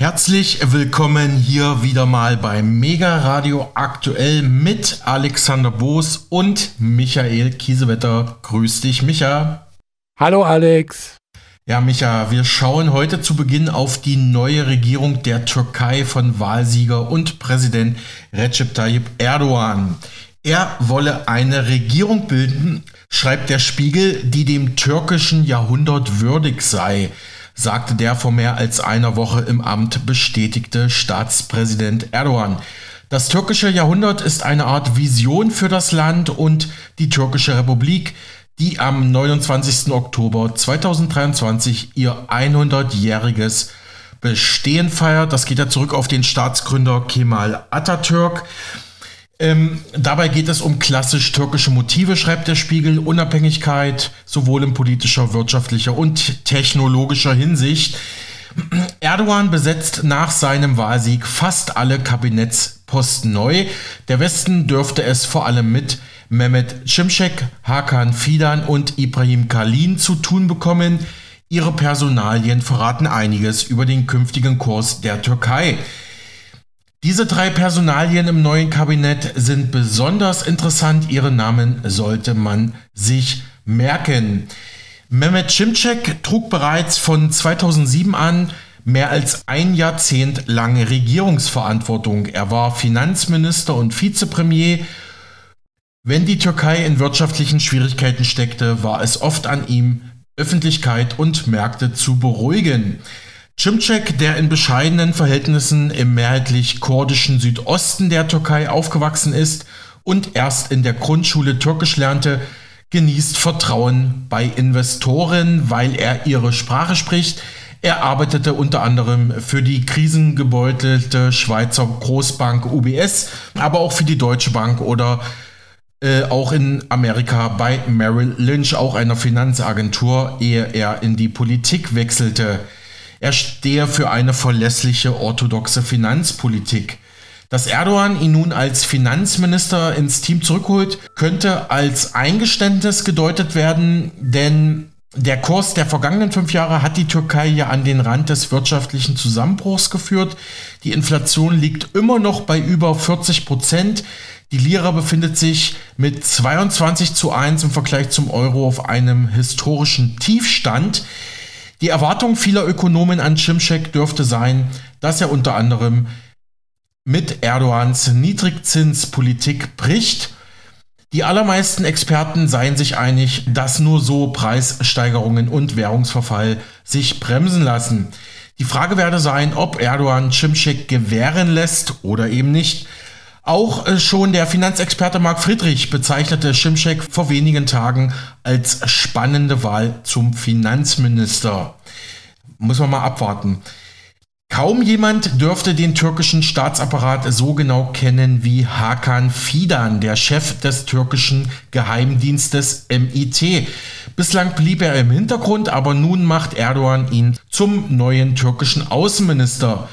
Herzlich willkommen hier wieder mal bei Mega Radio aktuell mit Alexander Boos und Michael Kiesewetter. Grüß dich, Micha. Hallo, Alex. Ja, Micha, wir schauen heute zu Beginn auf die neue Regierung der Türkei von Wahlsieger und Präsident Recep Tayyip Erdogan. Er wolle eine Regierung bilden, schreibt der Spiegel, die dem türkischen Jahrhundert würdig sei sagte der vor mehr als einer Woche im Amt bestätigte Staatspräsident Erdogan. Das türkische Jahrhundert ist eine Art Vision für das Land und die türkische Republik, die am 29. Oktober 2023 ihr 100-jähriges Bestehen feiert. Das geht ja zurück auf den Staatsgründer Kemal Atatürk. Ähm, dabei geht es um klassisch türkische Motive, schreibt der Spiegel, Unabhängigkeit sowohl in politischer, wirtschaftlicher und technologischer Hinsicht. Erdogan besetzt nach seinem Wahlsieg fast alle Kabinettsposten neu. Der Westen dürfte es vor allem mit Mehmet Cimcek, Hakan Fidan und Ibrahim Kalin zu tun bekommen. Ihre Personalien verraten einiges über den künftigen Kurs der Türkei. Diese drei Personalien im neuen Kabinett sind besonders interessant. Ihre Namen sollte man sich merken. Mehmet Cimcek trug bereits von 2007 an mehr als ein Jahrzehnt lange Regierungsverantwortung. Er war Finanzminister und Vizepremier. Wenn die Türkei in wirtschaftlichen Schwierigkeiten steckte, war es oft an ihm, Öffentlichkeit und Märkte zu beruhigen. Cimcek, der in bescheidenen Verhältnissen im mehrheitlich kurdischen Südosten der Türkei aufgewachsen ist und erst in der Grundschule Türkisch lernte, genießt Vertrauen bei Investoren, weil er ihre Sprache spricht. Er arbeitete unter anderem für die krisengebeutelte Schweizer Großbank UBS, aber auch für die Deutsche Bank oder äh, auch in Amerika bei Merrill Lynch, auch einer Finanzagentur, ehe er in die Politik wechselte. Er stehe für eine verlässliche orthodoxe Finanzpolitik. Dass Erdogan ihn nun als Finanzminister ins Team zurückholt, könnte als Eingeständnis gedeutet werden, denn der Kurs der vergangenen fünf Jahre hat die Türkei ja an den Rand des wirtschaftlichen Zusammenbruchs geführt. Die Inflation liegt immer noch bei über 40 Prozent. Die Lira befindet sich mit 22 zu 1 im Vergleich zum Euro auf einem historischen Tiefstand. Die Erwartung vieler Ökonomen an Cimcek dürfte sein, dass er unter anderem mit Erdogans Niedrigzinspolitik bricht. Die allermeisten Experten seien sich einig, dass nur so Preissteigerungen und Währungsverfall sich bremsen lassen. Die Frage werde sein, ob Erdogan Cimcek gewähren lässt oder eben nicht. Auch äh, schon der Finanzexperte Marc Friedrich bezeichnete Schimschek vor wenigen Tagen als spannende Wahl zum Finanzminister. Muss man mal abwarten. Kaum jemand dürfte den türkischen Staatsapparat so genau kennen wie Hakan Fidan, der Chef des türkischen Geheimdienstes MIT. Bislang blieb er im Hintergrund, aber nun macht Erdogan ihn zum neuen türkischen Außenminister.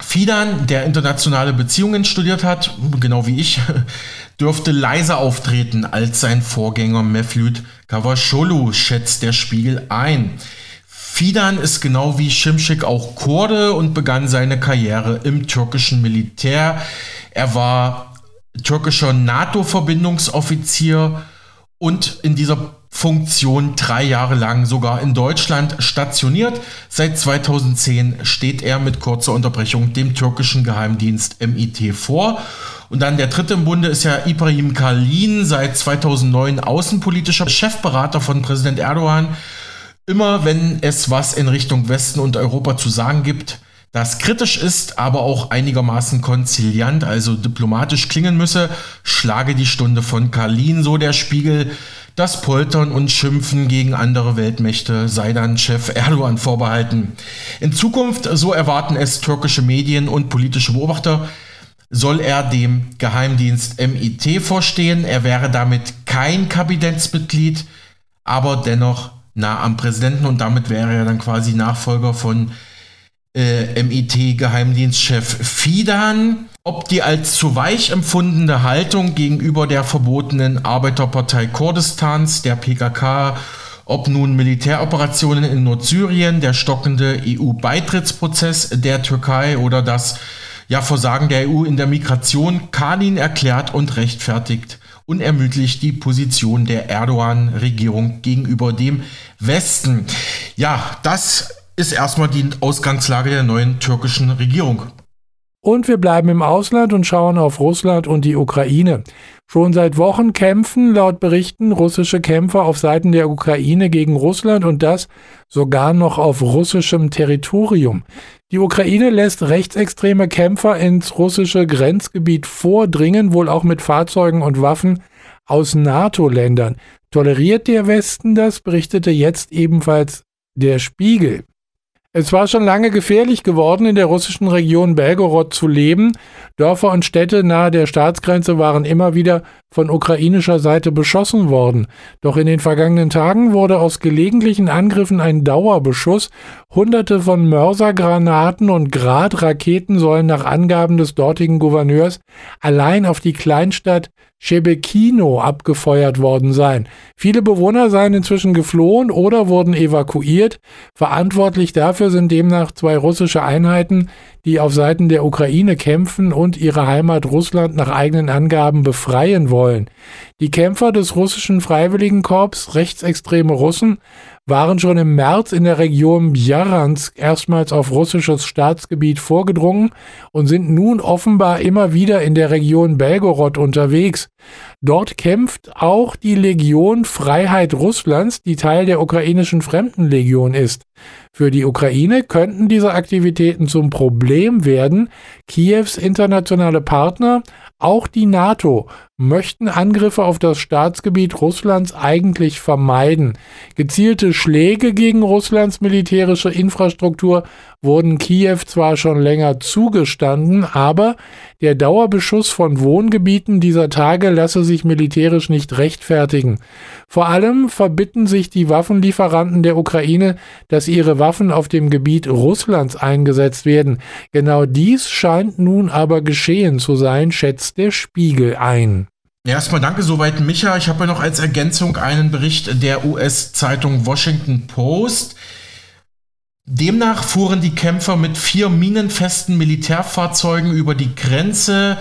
Fidan, der internationale Beziehungen studiert hat, genau wie ich, dürfte leiser auftreten als sein Vorgänger Mevlüt Cavusoglu, schätzt der Spiegel ein. Fidan ist genau wie Şimşek auch Kurde und begann seine Karriere im türkischen Militär. Er war türkischer NATO-Verbindungsoffizier und in dieser Funktion drei Jahre lang sogar in Deutschland stationiert. Seit 2010 steht er mit kurzer Unterbrechung dem türkischen Geheimdienst MIT vor. Und dann der dritte im Bunde ist ja Ibrahim Kalin, seit 2009 außenpolitischer Chefberater von Präsident Erdogan. Immer wenn es was in Richtung Westen und Europa zu sagen gibt, das kritisch ist, aber auch einigermaßen konziliant, also diplomatisch klingen müsse, schlage die Stunde von Kalin, so der Spiegel. Das Poltern und Schimpfen gegen andere Weltmächte sei dann Chef Erdogan vorbehalten. In Zukunft, so erwarten es türkische Medien und politische Beobachter, soll er dem Geheimdienst MIT vorstehen. Er wäre damit kein Kabinettsmitglied, aber dennoch nah am Präsidenten und damit wäre er dann quasi Nachfolger von äh, MIT-Geheimdienstchef Fidan. Ob die als zu weich empfundene Haltung gegenüber der verbotenen Arbeiterpartei Kurdistans, der PKK, Ob nun Militäroperationen in Nordsyrien, der stockende EU-Beitrittsprozess der Türkei oder das ja, Versagen der EU in der Migration, Kalin erklärt und rechtfertigt unermüdlich die Position der Erdogan-Regierung gegenüber dem Westen. Ja, das ist erstmal die Ausgangslage der neuen türkischen Regierung. Und wir bleiben im Ausland und schauen auf Russland und die Ukraine. Schon seit Wochen kämpfen laut Berichten russische Kämpfer auf Seiten der Ukraine gegen Russland und das sogar noch auf russischem Territorium. Die Ukraine lässt rechtsextreme Kämpfer ins russische Grenzgebiet vordringen, wohl auch mit Fahrzeugen und Waffen aus NATO-Ländern. Toleriert der Westen das, berichtete jetzt ebenfalls der Spiegel. Es war schon lange gefährlich geworden, in der russischen Region Belgorod zu leben. Dörfer und Städte nahe der Staatsgrenze waren immer wieder von ukrainischer Seite beschossen worden. Doch in den vergangenen Tagen wurde aus gelegentlichen Angriffen ein Dauerbeschuss. Hunderte von Mörsergranaten und Gradraketen sollen nach Angaben des dortigen Gouverneurs allein auf die Kleinstadt Shebekino abgefeuert worden sein. Viele Bewohner seien inzwischen geflohen oder wurden evakuiert. Verantwortlich dafür sind demnach zwei russische Einheiten, die auf Seiten der Ukraine kämpfen und ihre Heimat Russland nach eigenen Angaben befreien wollen. Die Kämpfer des russischen Freiwilligenkorps, rechtsextreme Russen, waren schon im März in der Region Bjaransk erstmals auf russisches Staatsgebiet vorgedrungen und sind nun offenbar immer wieder in der Region Belgorod unterwegs. Dort kämpft auch die Legion Freiheit Russlands, die Teil der ukrainischen Fremdenlegion ist. Für die Ukraine könnten diese Aktivitäten zum Problem werden. Kiews internationale Partner, auch die NATO, möchten Angriffe auf das Staatsgebiet Russlands eigentlich vermeiden. Gezielte Schläge gegen Russlands militärische Infrastruktur wurden Kiew zwar schon länger zugestanden, aber der Dauerbeschuss von Wohngebieten dieser Tage lasse sich militärisch nicht rechtfertigen. Vor allem verbitten sich die Waffenlieferanten der Ukraine, dass ihre Waffen auf dem Gebiet Russlands eingesetzt werden. Genau dies scheint nun aber geschehen zu sein, schätzt der Spiegel ein. Erstmal danke soweit, Micha. Ich habe ja noch als Ergänzung einen Bericht der US-Zeitung Washington Post. Demnach fuhren die Kämpfer mit vier minenfesten Militärfahrzeugen über die Grenze,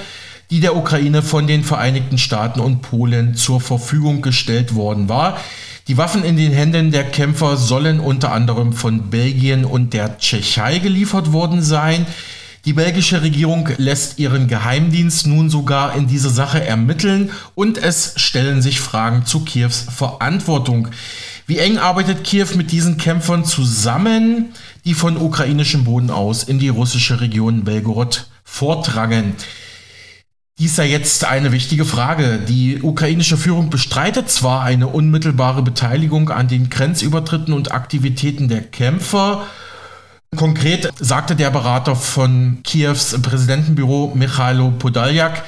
die der Ukraine von den Vereinigten Staaten und Polen zur Verfügung gestellt worden war. Die Waffen in den Händen der Kämpfer sollen unter anderem von Belgien und der Tschechei geliefert worden sein. Die belgische Regierung lässt ihren Geheimdienst nun sogar in diese Sache ermitteln und es stellen sich Fragen zu Kiews Verantwortung. Wie eng arbeitet Kiew mit diesen Kämpfern zusammen, die von ukrainischem Boden aus in die russische Region Belgorod vordrangen? Dies sei jetzt eine wichtige Frage. Die ukrainische Führung bestreitet zwar eine unmittelbare Beteiligung an den Grenzübertritten und Aktivitäten der Kämpfer, Konkret sagte der Berater von Kiews Präsidentenbüro Michailo Podaljak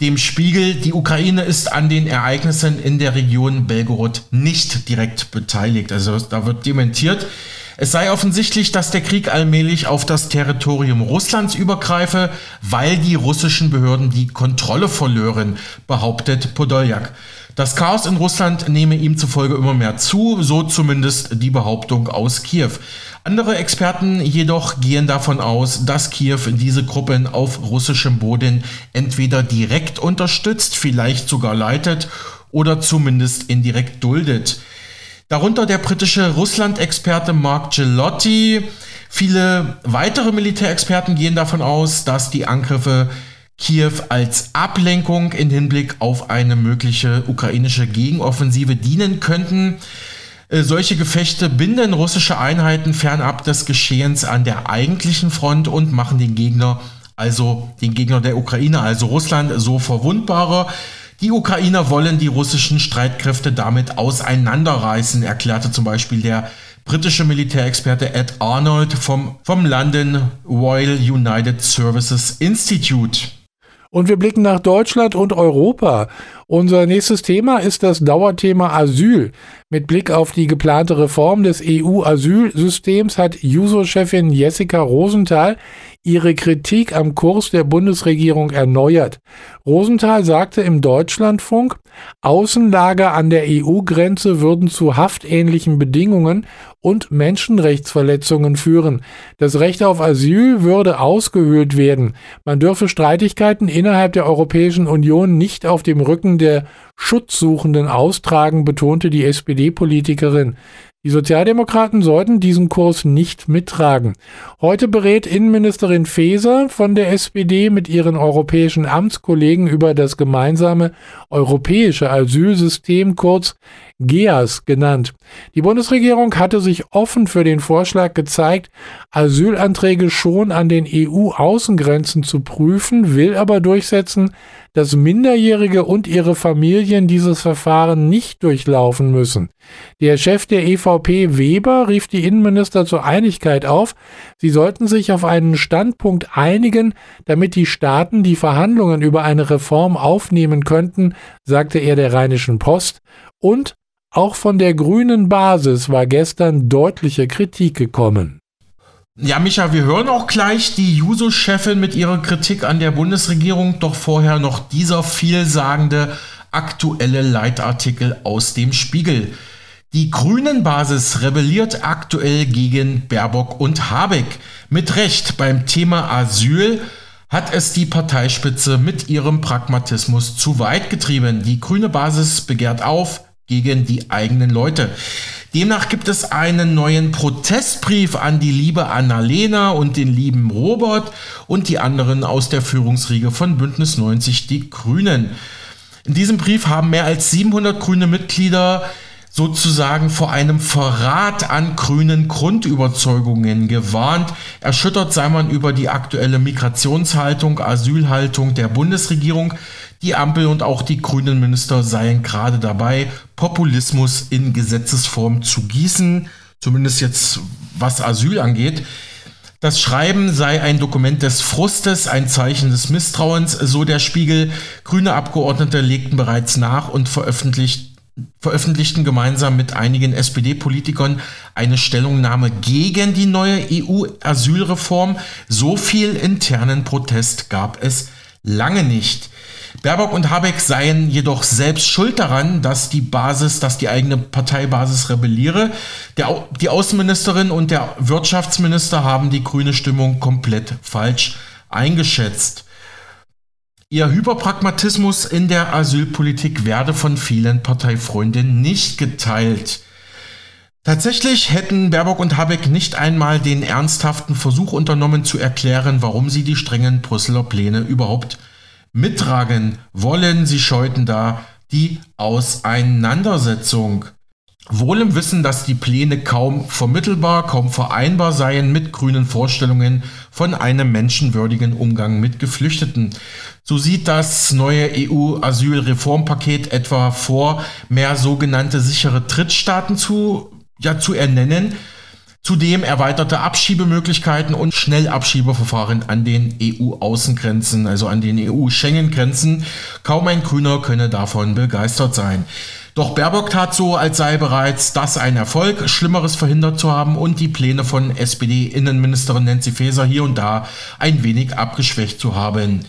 dem Spiegel, die Ukraine ist an den Ereignissen in der Region Belgorod nicht direkt beteiligt. Also da wird dementiert. Es sei offensichtlich, dass der Krieg allmählich auf das Territorium Russlands übergreife, weil die russischen Behörden die Kontrolle verlören, behauptet Podoljak. Das Chaos in Russland nehme ihm zufolge immer mehr zu, so zumindest die Behauptung aus Kiew. Andere Experten jedoch gehen davon aus, dass Kiew diese Gruppen auf russischem Boden entweder direkt unterstützt, vielleicht sogar leitet oder zumindest indirekt duldet. Darunter der britische Russland-Experte Mark Gelotti. Viele weitere Militärexperten gehen davon aus, dass die Angriffe Kiew als Ablenkung in Hinblick auf eine mögliche ukrainische Gegenoffensive dienen könnten. Äh, solche Gefechte binden russische Einheiten fernab des Geschehens an der eigentlichen Front und machen den Gegner, also den Gegner der Ukraine, also Russland, so verwundbarer. Die Ukrainer wollen die russischen Streitkräfte damit auseinanderreißen, erklärte zum Beispiel der britische Militärexperte Ed Arnold vom, vom London Royal United Services Institute. Und wir blicken nach Deutschland und Europa. Unser nächstes Thema ist das Dauerthema Asyl. Mit Blick auf die geplante Reform des EU-Asylsystems hat Juso-Chefin Jessica Rosenthal ihre Kritik am Kurs der Bundesregierung erneuert. Rosenthal sagte im Deutschlandfunk, Außenlager an der EU-Grenze würden zu haftähnlichen Bedingungen und Menschenrechtsverletzungen führen. Das Recht auf Asyl würde ausgehöhlt werden. Man dürfe Streitigkeiten innerhalb der Europäischen Union nicht auf dem Rücken der Schutzsuchenden austragen, betonte die SPD-Politikerin. Die Sozialdemokraten sollten diesen Kurs nicht mittragen. Heute berät Innenministerin Faeser von der SPD mit ihren europäischen Amtskollegen über das gemeinsame europäische Asylsystem, kurz GEAS genannt. Die Bundesregierung hatte sich offen für den Vorschlag gezeigt, Asylanträge schon an den EU-Außengrenzen zu prüfen, will aber durchsetzen, dass Minderjährige und ihre Familien dieses Verfahren nicht durchlaufen müssen. Der Chef der EVP Weber rief die Innenminister zur Einigkeit auf, sie sollten sich auf einen Standpunkt einigen, damit die Staaten die Verhandlungen über eine Reform aufnehmen könnten, sagte er der Rheinischen Post, und auch von der grünen Basis war gestern deutliche Kritik gekommen. Ja, Micha, wir hören auch gleich die Juso-Chefin mit ihrer Kritik an der Bundesregierung, doch vorher noch dieser vielsagende aktuelle Leitartikel aus dem Spiegel. Die Grünen-Basis rebelliert aktuell gegen Baerbock und Habeck. Mit Recht beim Thema Asyl hat es die Parteispitze mit ihrem Pragmatismus zu weit getrieben. Die grüne Basis begehrt auf gegen die eigenen Leute. Demnach gibt es einen neuen Protestbrief an die liebe Annalena und den lieben Robert und die anderen aus der Führungsriege von Bündnis 90 Die Grünen. In diesem Brief haben mehr als 700 grüne Mitglieder sozusagen vor einem Verrat an grünen Grundüberzeugungen gewarnt. Erschüttert sei man über die aktuelle Migrationshaltung, Asylhaltung der Bundesregierung. Die Ampel und auch die grünen Minister seien gerade dabei, Populismus in Gesetzesform zu gießen, zumindest jetzt was Asyl angeht. Das Schreiben sei ein Dokument des Frustes, ein Zeichen des Misstrauens, so der Spiegel. Grüne Abgeordnete legten bereits nach und veröffentlicht, veröffentlichten gemeinsam mit einigen SPD-Politikern eine Stellungnahme gegen die neue EU-Asylreform. So viel internen Protest gab es lange nicht. Baerbock und Habeck seien jedoch selbst schuld daran, dass die Basis, dass die eigene Parteibasis rebelliere. Der, die Außenministerin und der Wirtschaftsminister haben die grüne Stimmung komplett falsch eingeschätzt. Ihr Hyperpragmatismus in der Asylpolitik werde von vielen Parteifreunden nicht geteilt. Tatsächlich hätten Baerbock und Habeck nicht einmal den ernsthaften Versuch unternommen zu erklären, warum sie die strengen Brüsseler Pläne überhaupt mittragen wollen. Sie scheuten da die Auseinandersetzung. Wohl im Wissen, dass die Pläne kaum vermittelbar, kaum vereinbar seien mit grünen Vorstellungen von einem menschenwürdigen Umgang mit Geflüchteten. So sieht das neue EU-Asylreformpaket etwa vor, mehr sogenannte sichere Drittstaaten zu, ja, zu ernennen, Zudem erweiterte Abschiebemöglichkeiten und Schnellabschiebeverfahren an den EU-Außengrenzen, also an den EU-Schengen-Grenzen. Kaum ein Grüner könne davon begeistert sein. Doch Baerbock tat so, als sei bereits das ein Erfolg, Schlimmeres verhindert zu haben und die Pläne von SPD-Innenministerin Nancy Faeser hier und da ein wenig abgeschwächt zu haben.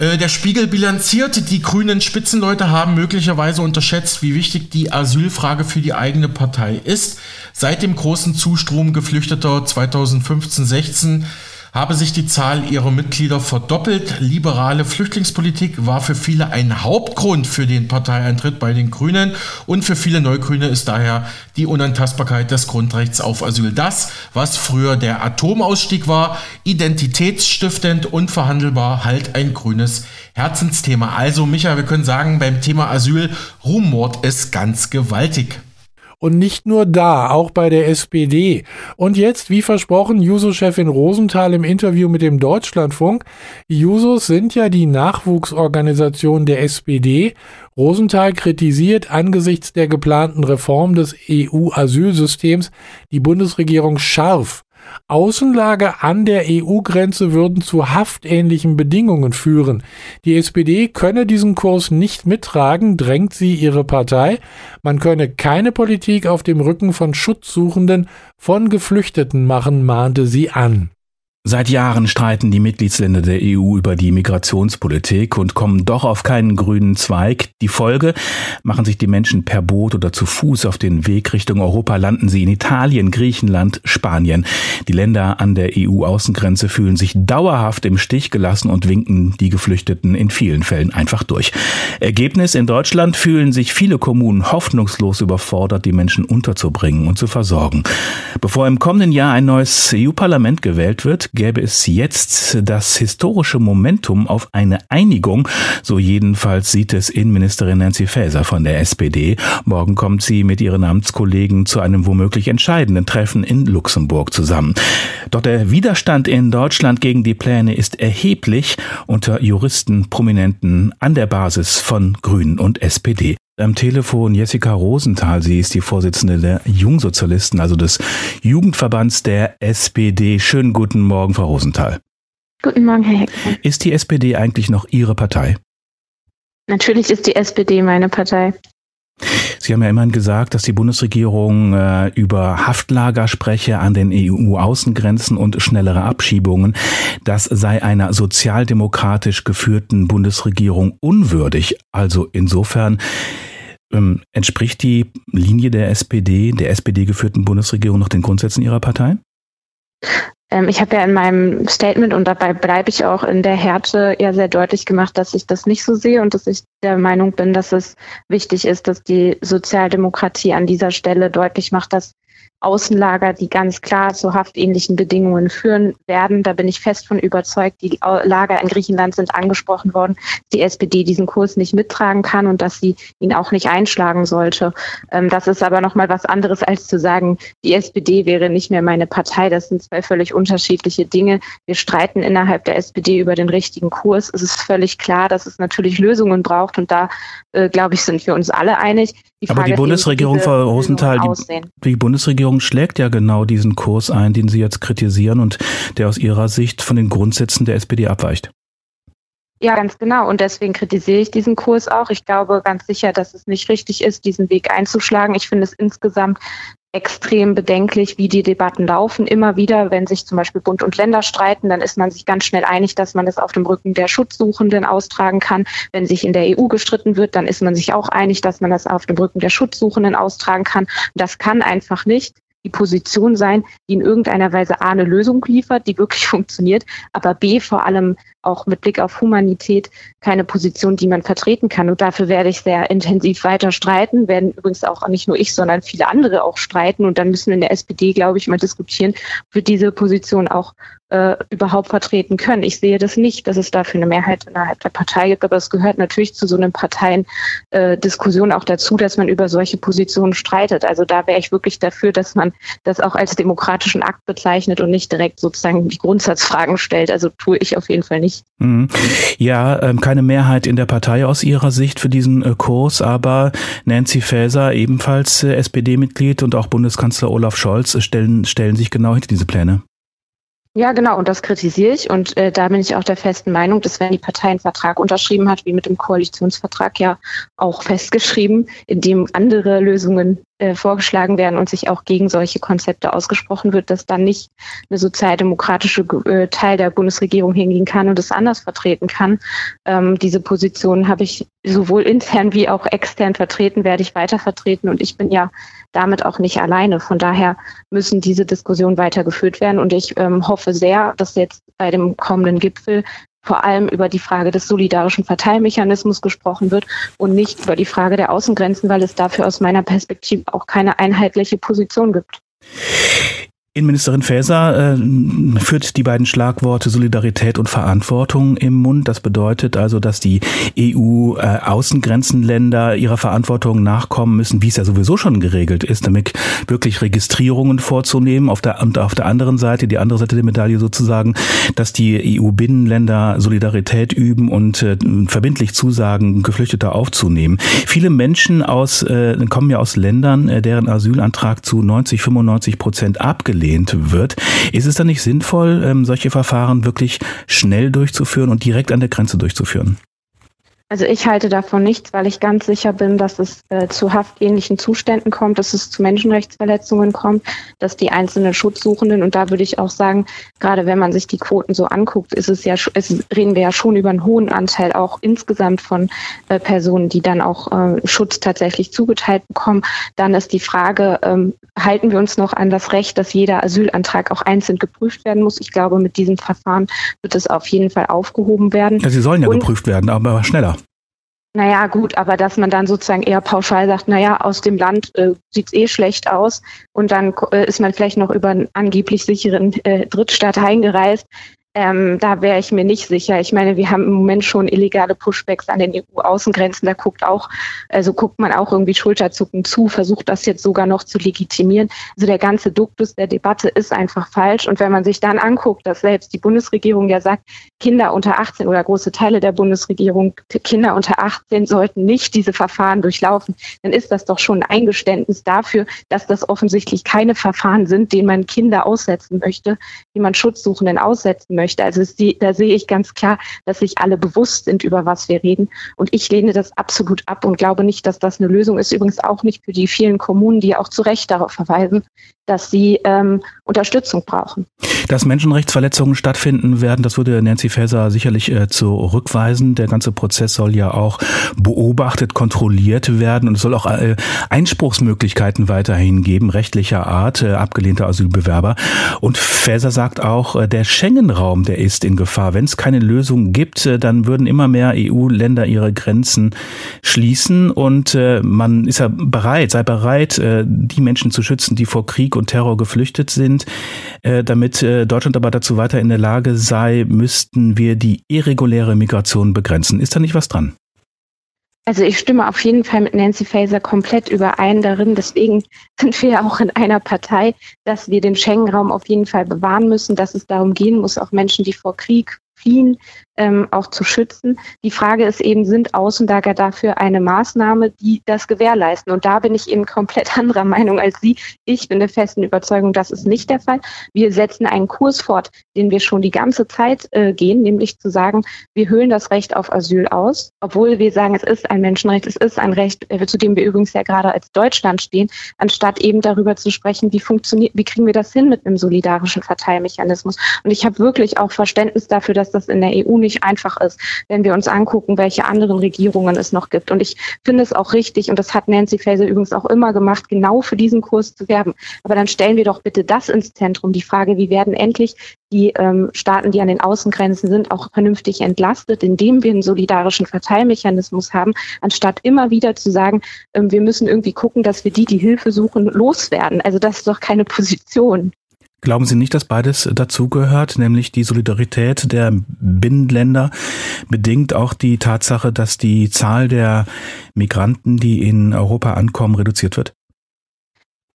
Äh, der Spiegel bilanziert, die grünen Spitzenleute haben möglicherweise unterschätzt, wie wichtig die Asylfrage für die eigene Partei ist. Seit dem großen Zustrom Geflüchteter 2015-16 habe sich die Zahl ihrer Mitglieder verdoppelt. Liberale Flüchtlingspolitik war für viele ein Hauptgrund für den Parteieintritt bei den Grünen und für viele Neugrüne ist daher die Unantastbarkeit des Grundrechts auf Asyl das, was früher der Atomausstieg war, identitätsstiftend und verhandelbar, halt ein grünes Herzensthema. Also Micha, wir können sagen, beim Thema Asyl rumort es ganz gewaltig. Und nicht nur da, auch bei der SPD. Und jetzt, wie versprochen, Juso-Chefin Rosenthal im Interview mit dem Deutschlandfunk. Jusos sind ja die Nachwuchsorganisation der SPD. Rosenthal kritisiert angesichts der geplanten Reform des EU-Asylsystems die Bundesregierung scharf. Außenlager an der EU-Grenze würden zu haftähnlichen Bedingungen führen. Die SPD könne diesen Kurs nicht mittragen, drängt sie ihre Partei. Man könne keine Politik auf dem Rücken von Schutzsuchenden, von Geflüchteten machen, mahnte sie an. Seit Jahren streiten die Mitgliedsländer der EU über die Migrationspolitik und kommen doch auf keinen grünen Zweig. Die Folge machen sich die Menschen per Boot oder zu Fuß auf den Weg Richtung Europa, landen sie in Italien, Griechenland, Spanien. Die Länder an der EU-Außengrenze fühlen sich dauerhaft im Stich gelassen und winken die Geflüchteten in vielen Fällen einfach durch. Ergebnis in Deutschland fühlen sich viele Kommunen hoffnungslos überfordert, die Menschen unterzubringen und zu versorgen. Bevor im kommenden Jahr ein neues EU-Parlament gewählt wird, gäbe es jetzt das historische Momentum auf eine Einigung. So jedenfalls sieht es Innenministerin Nancy Faeser von der SPD. Morgen kommt sie mit ihren Amtskollegen zu einem womöglich entscheidenden Treffen in Luxemburg zusammen. Doch der Widerstand in Deutschland gegen die Pläne ist erheblich unter Juristen, Prominenten an der Basis von Grünen und SPD. Am Telefon Jessica Rosenthal. Sie ist die Vorsitzende der Jungsozialisten, also des Jugendverbands der SPD. Schönen guten Morgen, Frau Rosenthal. Guten Morgen, Herr Heckmann. Ist die SPD eigentlich noch Ihre Partei? Natürlich ist die SPD meine Partei. Sie haben ja immerhin gesagt, dass die Bundesregierung äh, über Haftlager spreche an den EU-Außengrenzen und schnellere Abschiebungen. Das sei einer sozialdemokratisch geführten Bundesregierung unwürdig. Also insofern ähm, entspricht die Linie der SPD, der SPD geführten Bundesregierung noch den Grundsätzen ihrer Partei? Ähm, ich habe ja in meinem Statement und dabei bleibe ich auch in der Härte eher sehr deutlich gemacht, dass ich das nicht so sehe und dass ich der Meinung bin, dass es wichtig ist, dass die Sozialdemokratie an dieser Stelle deutlich macht, dass Außenlager, die ganz klar zu haftähnlichen Bedingungen führen werden. Da bin ich fest von überzeugt. Die Lager in Griechenland sind angesprochen worden, die SPD diesen Kurs nicht mittragen kann und dass sie ihn auch nicht einschlagen sollte. Ähm, das ist aber nochmal was anderes, als zu sagen, die SPD wäre nicht mehr meine Partei. Das sind zwei völlig unterschiedliche Dinge. Wir streiten innerhalb der SPD über den richtigen Kurs. Es ist völlig klar, dass es natürlich Lösungen braucht und da, äh, glaube ich, sind wir uns alle einig. Die aber die Bundesregierung, Frau Rosenthal, die, die Bundesregierung Regierung schlägt ja genau diesen Kurs ein, den Sie jetzt kritisieren und der aus Ihrer Sicht von den Grundsätzen der SPD abweicht. Ja, ganz genau. Und deswegen kritisiere ich diesen Kurs auch. Ich glaube ganz sicher, dass es nicht richtig ist, diesen Weg einzuschlagen. Ich finde es insgesamt extrem bedenklich, wie die Debatten laufen. Immer wieder, wenn sich zum Beispiel Bund und Länder streiten, dann ist man sich ganz schnell einig, dass man es auf dem Rücken der Schutzsuchenden austragen kann. Wenn sich in der EU gestritten wird, dann ist man sich auch einig, dass man das auf dem Rücken der Schutzsuchenden austragen kann. Das kann einfach nicht die Position sein, die in irgendeiner Weise A eine Lösung liefert, die wirklich funktioniert, aber B vor allem auch mit Blick auf Humanität keine Position, die man vertreten kann. Und dafür werde ich sehr intensiv weiter streiten, werden übrigens auch nicht nur ich, sondern viele andere auch streiten. Und dann müssen wir in der SPD, glaube ich, mal diskutieren, ob wir diese Position auch äh, überhaupt vertreten können. Ich sehe das nicht, dass es dafür eine Mehrheit innerhalb der Partei gibt, aber es gehört natürlich zu so einer Parteiendiskussion äh, auch dazu, dass man über solche Positionen streitet. Also da wäre ich wirklich dafür, dass man das auch als demokratischen Akt bezeichnet und nicht direkt sozusagen die Grundsatzfragen stellt. Also tue ich auf jeden Fall nicht. Mhm. Ja, ähm, keine Mehrheit in der Partei aus Ihrer Sicht für diesen äh, Kurs, aber Nancy Faeser, ebenfalls äh, SPD-Mitglied und auch Bundeskanzler Olaf Scholz stellen, stellen sich genau hinter diese Pläne. Ja, genau, und das kritisiere ich. Und äh, da bin ich auch der festen Meinung, dass wenn die Partei einen Vertrag unterschrieben hat, wie mit dem Koalitionsvertrag ja auch festgeschrieben, in dem andere Lösungen äh, vorgeschlagen werden und sich auch gegen solche Konzepte ausgesprochen wird, dass dann nicht eine sozialdemokratische äh, Teil der Bundesregierung hingehen kann und es anders vertreten kann. Ähm, diese Position habe ich sowohl intern wie auch extern vertreten, werde ich weiter vertreten und ich bin ja damit auch nicht alleine. Von daher müssen diese Diskussionen weitergeführt werden. Und ich ähm, hoffe sehr, dass jetzt bei dem kommenden Gipfel vor allem über die Frage des solidarischen Verteilmechanismus gesprochen wird und nicht über die Frage der Außengrenzen, weil es dafür aus meiner Perspektive auch keine einheitliche Position gibt. Innenministerin Faeser äh, führt die beiden Schlagworte Solidarität und Verantwortung im Mund. Das bedeutet also, dass die EU-Außengrenzenländer äh, ihrer Verantwortung nachkommen müssen, wie es ja sowieso schon geregelt ist, damit wirklich Registrierungen vorzunehmen. Auf der, und auf der anderen Seite, die andere Seite der Medaille sozusagen, dass die EU-Binnenländer Solidarität üben und äh, verbindlich zusagen, Geflüchtete aufzunehmen. Viele Menschen aus, äh, kommen ja aus Ländern, äh, deren Asylantrag zu 90, 95 Prozent abgelehnt abgelehnt wird. Ist es dann nicht sinnvoll, ähm, solche Verfahren wirklich schnell durchzuführen und direkt an der Grenze durchzuführen? Also ich halte davon nichts, weil ich ganz sicher bin, dass es äh, zu haftähnlichen Zuständen kommt, dass es zu Menschenrechtsverletzungen kommt, dass die einzelnen Schutzsuchenden, und da würde ich auch sagen, gerade wenn man sich die Quoten so anguckt, ist es ja, es reden wir ja schon über einen hohen Anteil auch insgesamt von äh, Personen, die dann auch äh, Schutz tatsächlich zugeteilt bekommen. Dann ist die Frage, ähm, halten wir uns noch an das Recht, dass jeder Asylantrag auch einzeln geprüft werden muss? Ich glaube, mit diesem Verfahren wird es auf jeden Fall aufgehoben werden. Ja, sie sollen ja und, geprüft werden, aber schneller. Naja, gut, aber dass man dann sozusagen eher pauschal sagt, naja, aus dem Land äh, sieht eh schlecht aus. Und dann äh, ist man vielleicht noch über einen angeblich sicheren äh, Drittstaat eingereist, ähm, da wäre ich mir nicht sicher. Ich meine, wir haben im Moment schon illegale Pushbacks an den EU-Außengrenzen. Da guckt auch, also guckt man auch irgendwie Schulterzucken zu, versucht das jetzt sogar noch zu legitimieren. Also der ganze Duktus der Debatte ist einfach falsch. Und wenn man sich dann anguckt, dass selbst die Bundesregierung ja sagt, Kinder unter 18 oder große Teile der Bundesregierung, Kinder unter 18 sollten nicht diese Verfahren durchlaufen, dann ist das doch schon ein Eingeständnis dafür, dass das offensichtlich keine Verfahren sind, denen man Kinder aussetzen möchte, die man Schutzsuchenden aussetzen möchte möchte. Also die, da sehe ich ganz klar, dass sich alle bewusst sind, über was wir reden. Und ich lehne das absolut ab und glaube nicht, dass das eine Lösung ist. Übrigens auch nicht für die vielen Kommunen, die auch zu Recht darauf verweisen, dass sie ähm, Unterstützung brauchen. Dass Menschenrechtsverletzungen stattfinden werden, das würde Nancy Faeser sicherlich äh, zurückweisen. Der ganze Prozess soll ja auch beobachtet, kontrolliert werden und es soll auch äh, Einspruchsmöglichkeiten weiterhin geben, rechtlicher Art, äh, abgelehnter Asylbewerber. Und Faeser sagt auch, äh, der Schengen-Raum, der ist in Gefahr. Wenn es keine Lösung gibt, äh, dann würden immer mehr EU-Länder ihre Grenzen schließen und äh, man ist ja bereit, sei bereit, die Menschen zu schützen, die vor Krieg und Terror geflüchtet sind. Äh, damit äh, Deutschland aber dazu weiter in der Lage sei, müssten wir die irreguläre Migration begrenzen. Ist da nicht was dran? Also ich stimme auf jeden Fall mit Nancy Faeser komplett überein darin. Deswegen sind wir ja auch in einer Partei, dass wir den Schengen-Raum auf jeden Fall bewahren müssen, dass es darum gehen muss, auch Menschen, die vor Krieg fliehen, ähm, auch zu schützen. Die Frage ist eben, sind Außenlager dafür eine Maßnahme, die das gewährleisten? Und da bin ich eben komplett anderer Meinung als Sie. Ich bin der festen Überzeugung, das ist nicht der Fall. Wir setzen einen Kurs fort, den wir schon die ganze Zeit äh, gehen, nämlich zu sagen, wir höhlen das Recht auf Asyl aus, obwohl wir sagen, es ist ein Menschenrecht, es ist ein Recht, äh, zu dem wir übrigens ja gerade als Deutschland stehen, anstatt eben darüber zu sprechen, wie funktioniert, wie kriegen wir das hin mit einem solidarischen Verteilmechanismus. Und ich habe wirklich auch Verständnis dafür, dass das in der EU nicht nicht einfach ist, wenn wir uns angucken, welche anderen Regierungen es noch gibt. Und ich finde es auch richtig, und das hat Nancy Faeser übrigens auch immer gemacht, genau für diesen Kurs zu werben. Aber dann stellen wir doch bitte das ins Zentrum, die Frage, wie werden endlich die ähm, Staaten, die an den Außengrenzen sind, auch vernünftig entlastet, indem wir einen solidarischen Verteilmechanismus haben, anstatt immer wieder zu sagen, ähm, wir müssen irgendwie gucken, dass wir die, die Hilfe suchen, loswerden. Also das ist doch keine Position. Glauben Sie nicht, dass beides dazugehört, nämlich die Solidarität der Binnenländer bedingt auch die Tatsache, dass die Zahl der Migranten, die in Europa ankommen, reduziert wird?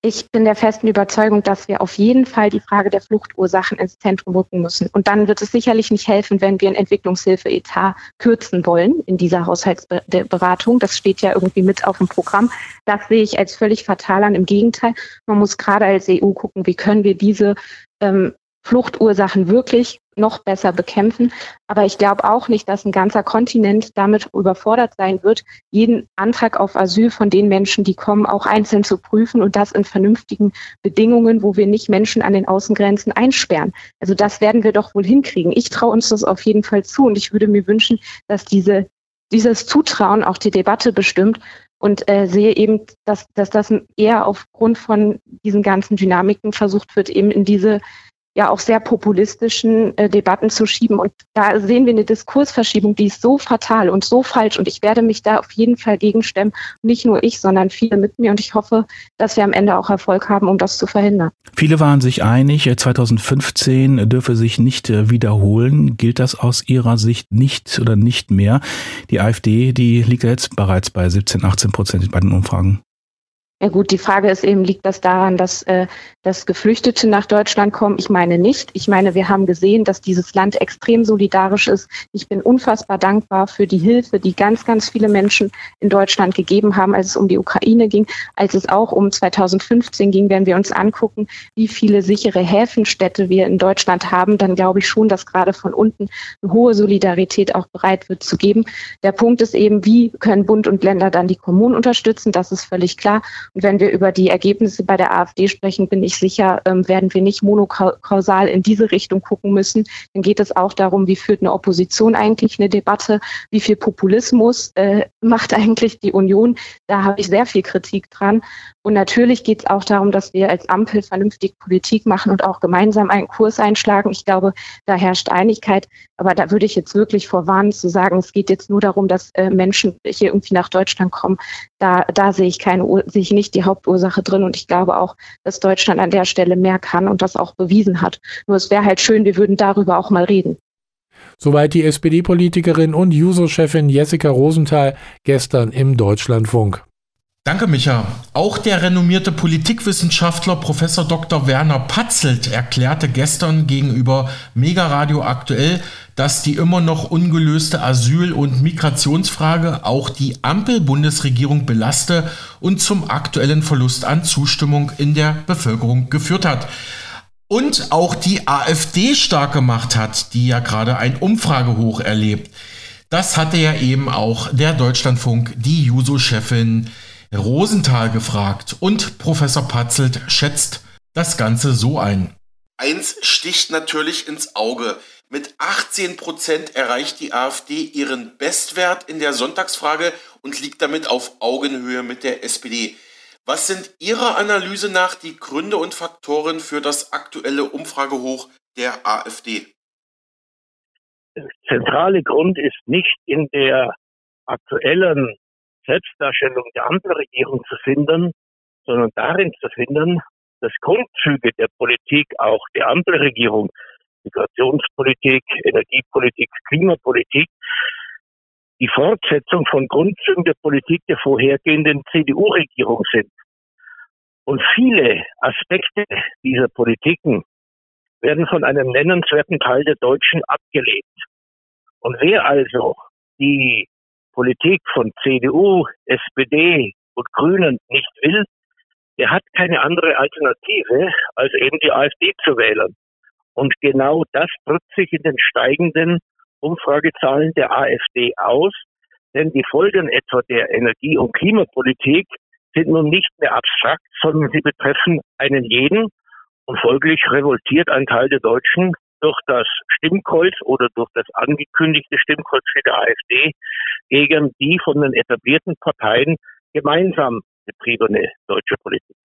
Ich bin der festen Überzeugung, dass wir auf jeden Fall die Frage der Fluchtursachen ins Zentrum rücken müssen. Und dann wird es sicherlich nicht helfen, wenn wir einen Entwicklungshilfe-Etat kürzen wollen in dieser Haushaltsberatung. Das steht ja irgendwie mit auf dem Programm. Das sehe ich als völlig fatal an. Im Gegenteil, man muss gerade als EU gucken, wie können wir diese ähm, Fluchtursachen wirklich noch besser bekämpfen. Aber ich glaube auch nicht, dass ein ganzer Kontinent damit überfordert sein wird, jeden Antrag auf Asyl von den Menschen, die kommen, auch einzeln zu prüfen und das in vernünftigen Bedingungen, wo wir nicht Menschen an den Außengrenzen einsperren. Also das werden wir doch wohl hinkriegen. Ich traue uns das auf jeden Fall zu und ich würde mir wünschen, dass diese, dieses Zutrauen auch die Debatte bestimmt und äh, sehe eben, dass, dass das eher aufgrund von diesen ganzen Dynamiken versucht wird, eben in diese ja auch sehr populistischen äh, Debatten zu schieben. Und da sehen wir eine Diskursverschiebung, die ist so fatal und so falsch. Und ich werde mich da auf jeden Fall gegenstemmen. Nicht nur ich, sondern viele mit mir. Und ich hoffe, dass wir am Ende auch Erfolg haben, um das zu verhindern. Viele waren sich einig, 2015 äh, dürfe sich nicht äh, wiederholen. Gilt das aus Ihrer Sicht nicht oder nicht mehr? Die AfD, die liegt jetzt bereits bei 17, 18 Prozent bei den Umfragen. Ja gut, die Frage ist eben, liegt das daran, dass, äh, dass Geflüchtete nach Deutschland kommen? Ich meine nicht. Ich meine, wir haben gesehen, dass dieses Land extrem solidarisch ist. Ich bin unfassbar dankbar für die Hilfe, die ganz, ganz viele Menschen in Deutschland gegeben haben, als es um die Ukraine ging, als es auch um 2015 ging. Wenn wir uns angucken, wie viele sichere Häfenstädte wir in Deutschland haben, dann glaube ich schon, dass gerade von unten eine hohe Solidarität auch bereit wird zu geben. Der Punkt ist eben, wie können Bund und Länder dann die Kommunen unterstützen? Das ist völlig klar. Wenn wir über die Ergebnisse bei der AfD sprechen, bin ich sicher, ähm, werden wir nicht monokausal in diese Richtung gucken müssen. Dann geht es auch darum, wie führt eine Opposition eigentlich eine Debatte, wie viel Populismus äh, macht eigentlich die Union. Da habe ich sehr viel Kritik dran. Und natürlich geht es auch darum, dass wir als Ampel vernünftig Politik machen und auch gemeinsam einen Kurs einschlagen. Ich glaube, da herrscht Einigkeit. Aber da würde ich jetzt wirklich vorwarnen zu sagen, es geht jetzt nur darum, dass äh, Menschen hier irgendwie nach Deutschland kommen. Da, da sehe ich keine, sehe ich nicht die Hauptursache drin. Und ich glaube auch, dass Deutschland an der Stelle mehr kann und das auch bewiesen hat. Nur es wäre halt schön, wir würden darüber auch mal reden. Soweit die SPD-Politikerin und Juso-Chefin Jessica Rosenthal gestern im Deutschlandfunk. Danke, Micha. Auch der renommierte Politikwissenschaftler Professor Dr. Werner Patzelt erklärte gestern gegenüber Mega Radio aktuell, dass die immer noch ungelöste Asyl- und Migrationsfrage auch die Ampel-Bundesregierung belaste und zum aktuellen Verlust an Zustimmung in der Bevölkerung geführt hat. Und auch die AfD stark gemacht hat, die ja gerade ein Umfragehoch erlebt. Das hatte ja eben auch der Deutschlandfunk, die Juso-Chefin Rosenthal gefragt und Professor Patzelt schätzt das Ganze so ein. Eins sticht natürlich ins Auge. Mit 18 Prozent erreicht die AfD ihren Bestwert in der Sonntagsfrage und liegt damit auf Augenhöhe mit der SPD. Was sind Ihrer Analyse nach die Gründe und Faktoren für das aktuelle Umfragehoch der AfD? Der zentrale Grund ist nicht in der aktuellen Selbstdarstellung der Ampelregierung zu finden, sondern darin zu finden, dass Grundzüge der Politik, auch der Ampelregierung, Migrationspolitik, Energiepolitik, Klimapolitik, die Fortsetzung von Grundzügen der Politik der vorhergehenden CDU-Regierung sind. Und viele Aspekte dieser Politiken werden von einem nennenswerten Teil der Deutschen abgelehnt. Und wer also die Politik von CDU, SPD und Grünen nicht will, der hat keine andere Alternative, als eben die AfD zu wählen. Und genau das drückt sich in den steigenden Umfragezahlen der AfD aus, denn die Folgen etwa der Energie- und Klimapolitik sind nun nicht mehr abstrakt, sondern sie betreffen einen jeden und folglich revoltiert ein Teil der Deutschen durch das Stimmkreuz oder durch das angekündigte Stimmkreuz für die AfD gegen die von den etablierten Parteien gemeinsam betriebene deutsche Politik.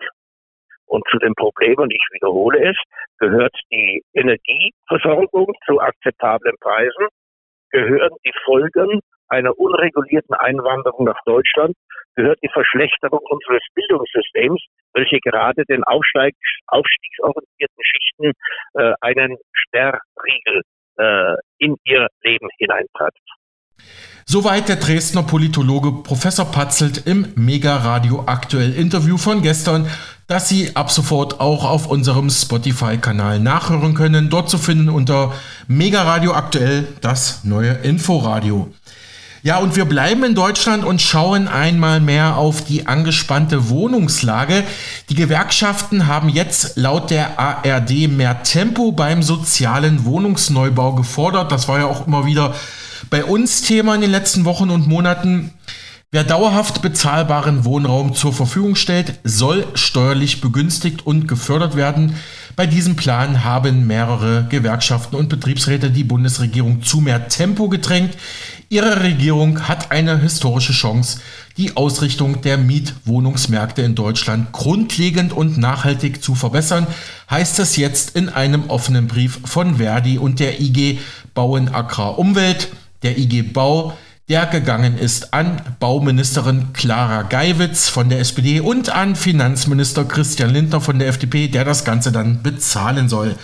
Und zu dem Problem, und ich wiederhole es, gehört die Energieversorgung zu akzeptablen Preisen, gehören die Folgen einer unregulierten Einwanderung nach Deutschland, gehört die Verschlechterung unseres Bildungssystems, welche gerade den Aufsteig, aufstiegsorientierten Schichten äh, einen Sperrriegel äh, in ihr Leben hineintreibt. Soweit der Dresdner Politologe Professor Patzelt im Mega Radio Aktuell Interview von gestern, das Sie ab sofort auch auf unserem Spotify-Kanal nachhören können. Dort zu finden unter Mega Radio Aktuell, das neue Inforadio. Ja, und wir bleiben in Deutschland und schauen einmal mehr auf die angespannte Wohnungslage. Die Gewerkschaften haben jetzt laut der ARD mehr Tempo beim sozialen Wohnungsneubau gefordert. Das war ja auch immer wieder bei uns Thema in den letzten Wochen und Monaten. Wer dauerhaft bezahlbaren Wohnraum zur Verfügung stellt, soll steuerlich begünstigt und gefördert werden. Bei diesem Plan haben mehrere Gewerkschaften und Betriebsräte die Bundesregierung zu mehr Tempo gedrängt. Ihre Regierung hat eine historische Chance, die Ausrichtung der Mietwohnungsmärkte in Deutschland grundlegend und nachhaltig zu verbessern, heißt es jetzt in einem offenen Brief von Verdi und der IG Bauen Agrar Umwelt. Der IG Bau, der gegangen ist an Bauministerin Clara Geiwitz von der SPD und an Finanzminister Christian Lindner von der FDP, der das Ganze dann bezahlen soll.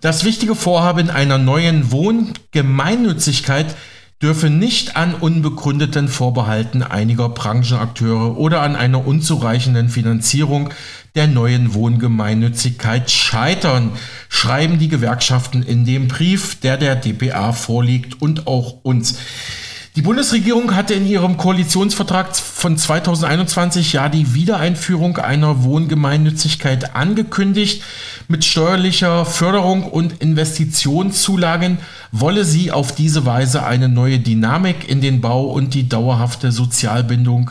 Das wichtige Vorhaben einer neuen Wohngemeinnützigkeit dürfe nicht an unbegründeten Vorbehalten einiger Branchenakteure oder an einer unzureichenden Finanzierung der neuen Wohngemeinnützigkeit scheitern, schreiben die Gewerkschaften in dem Brief, der der DPA vorliegt und auch uns. Die Bundesregierung hatte in ihrem Koalitionsvertrag von 2021 ja die Wiedereinführung einer Wohngemeinnützigkeit angekündigt. Mit steuerlicher Förderung und Investitionszulagen wolle sie auf diese Weise eine neue Dynamik in den Bau und die dauerhafte Sozialbindung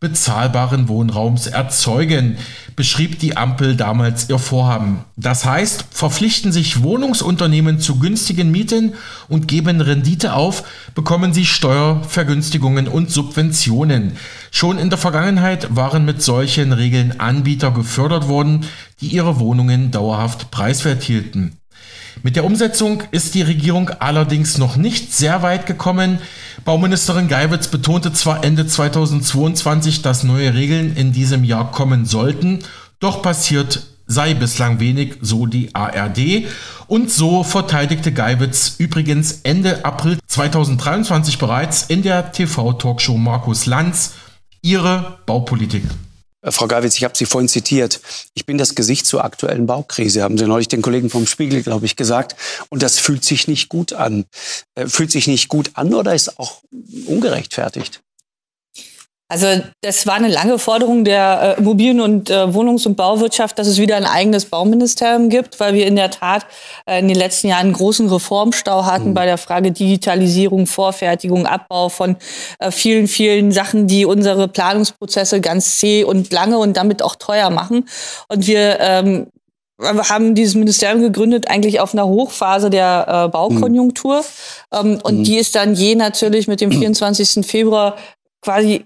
bezahlbaren Wohnraums erzeugen beschrieb die Ampel damals ihr Vorhaben. Das heißt, verpflichten sich Wohnungsunternehmen zu günstigen Mieten und geben Rendite auf, bekommen sie Steuervergünstigungen und Subventionen. Schon in der Vergangenheit waren mit solchen Regeln Anbieter gefördert worden, die ihre Wohnungen dauerhaft preiswert hielten. Mit der Umsetzung ist die Regierung allerdings noch nicht sehr weit gekommen. Bauministerin Geiwitz betonte zwar Ende 2022, dass neue Regeln in diesem Jahr kommen sollten, doch passiert sei bislang wenig, so die ARD. Und so verteidigte Geiwitz übrigens Ende April 2023 bereits in der TV-Talkshow Markus Lanz ihre Baupolitik. Äh, Frau Geiwitz, ich habe Sie vorhin zitiert. Ich bin das Gesicht zur aktuellen Baukrise, haben Sie neulich den Kollegen vom Spiegel, glaube ich, gesagt. Und das fühlt sich nicht gut an. Äh, fühlt sich nicht gut an oder ist auch ungerechtfertigt? Also das war eine lange Forderung der äh, Immobilien- und äh, Wohnungs- und Bauwirtschaft, dass es wieder ein eigenes Bauministerium gibt, weil wir in der Tat äh, in den letzten Jahren einen großen Reformstau hatten mhm. bei der Frage Digitalisierung, Vorfertigung, Abbau von äh, vielen, vielen Sachen, die unsere Planungsprozesse ganz zäh und lange und damit auch teuer machen. Und wir ähm, haben dieses Ministerium gegründet eigentlich auf einer Hochphase der äh, Baukonjunktur. Mhm. Ähm, und mhm. die ist dann je natürlich mit dem 24. Februar quasi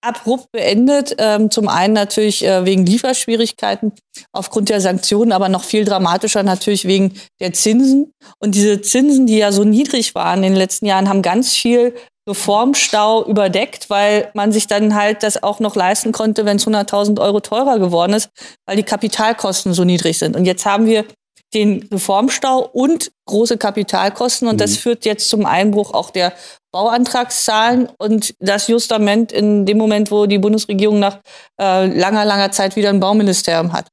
abrupt beendet. Ähm, zum einen natürlich äh, wegen Lieferschwierigkeiten aufgrund der Sanktionen, aber noch viel dramatischer natürlich wegen der Zinsen. Und diese Zinsen, die ja so niedrig waren in den letzten Jahren, haben ganz viel Reformstau überdeckt, weil man sich dann halt das auch noch leisten konnte, wenn es 100.000 Euro teurer geworden ist, weil die Kapitalkosten so niedrig sind. Und jetzt haben wir den Reformstau und große Kapitalkosten und mhm. das führt jetzt zum Einbruch auch der Bauantragszahlen und das Justament in dem Moment, wo die Bundesregierung nach äh, langer, langer Zeit wieder ein Bauministerium hat.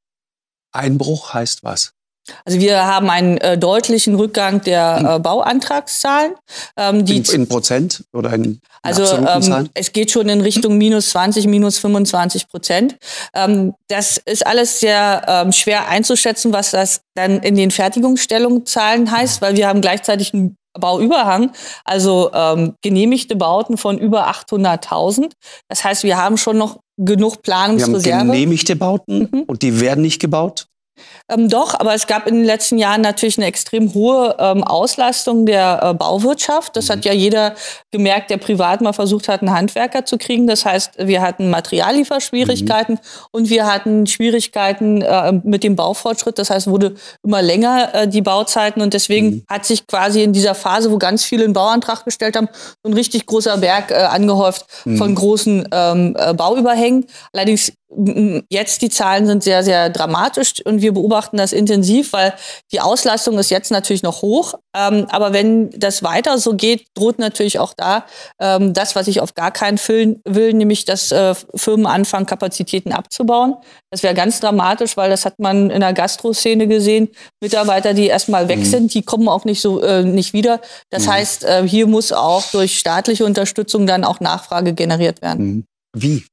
Einbruch heißt was? Also wir haben einen äh, deutlichen Rückgang der hm. äh, Bauantragszahlen. Ähm, die in, in, Prozent oder in, in Also ähm, es geht schon in Richtung minus 20, minus 25 Prozent. Ähm, das ist alles sehr ähm, schwer einzuschätzen, was das dann in den Fertigungsstellungszahlen heißt, weil wir haben gleichzeitig einen Bauüberhang, also ähm, genehmigte Bauten von über 800.000. Das heißt, wir haben schon noch genug Planungsreserve. Wir haben genehmigte Bauten mhm. und die werden nicht gebaut? Ähm, doch, aber es gab in den letzten Jahren natürlich eine extrem hohe ähm, Auslastung der äh, Bauwirtschaft. Das mhm. hat ja jeder gemerkt, der privat mal versucht hat, einen Handwerker zu kriegen. Das heißt, wir hatten Materiallieferschwierigkeiten mhm. und wir hatten Schwierigkeiten äh, mit dem Baufortschritt. Das heißt, wurde immer länger äh, die Bauzeiten und deswegen mhm. hat sich quasi in dieser Phase, wo ganz viele einen Bauantrag gestellt haben, so ein richtig großer Berg äh, angehäuft mhm. von großen ähm, äh, Bauüberhängen. Allerdings Jetzt die Zahlen sind sehr, sehr dramatisch und wir beobachten das intensiv, weil die Auslastung ist jetzt natürlich noch hoch. Ähm, aber wenn das weiter so geht, droht natürlich auch da ähm, das, was ich auf gar keinen Fall will, nämlich dass äh, Firmen anfangen, Kapazitäten abzubauen. Das wäre ganz dramatisch, weil das hat man in der Gastroszene gesehen. Mitarbeiter, die erstmal weg mhm. sind, die kommen auch nicht so äh, nicht wieder. Das mhm. heißt, äh, hier muss auch durch staatliche Unterstützung dann auch Nachfrage generiert werden. Mhm. Wie?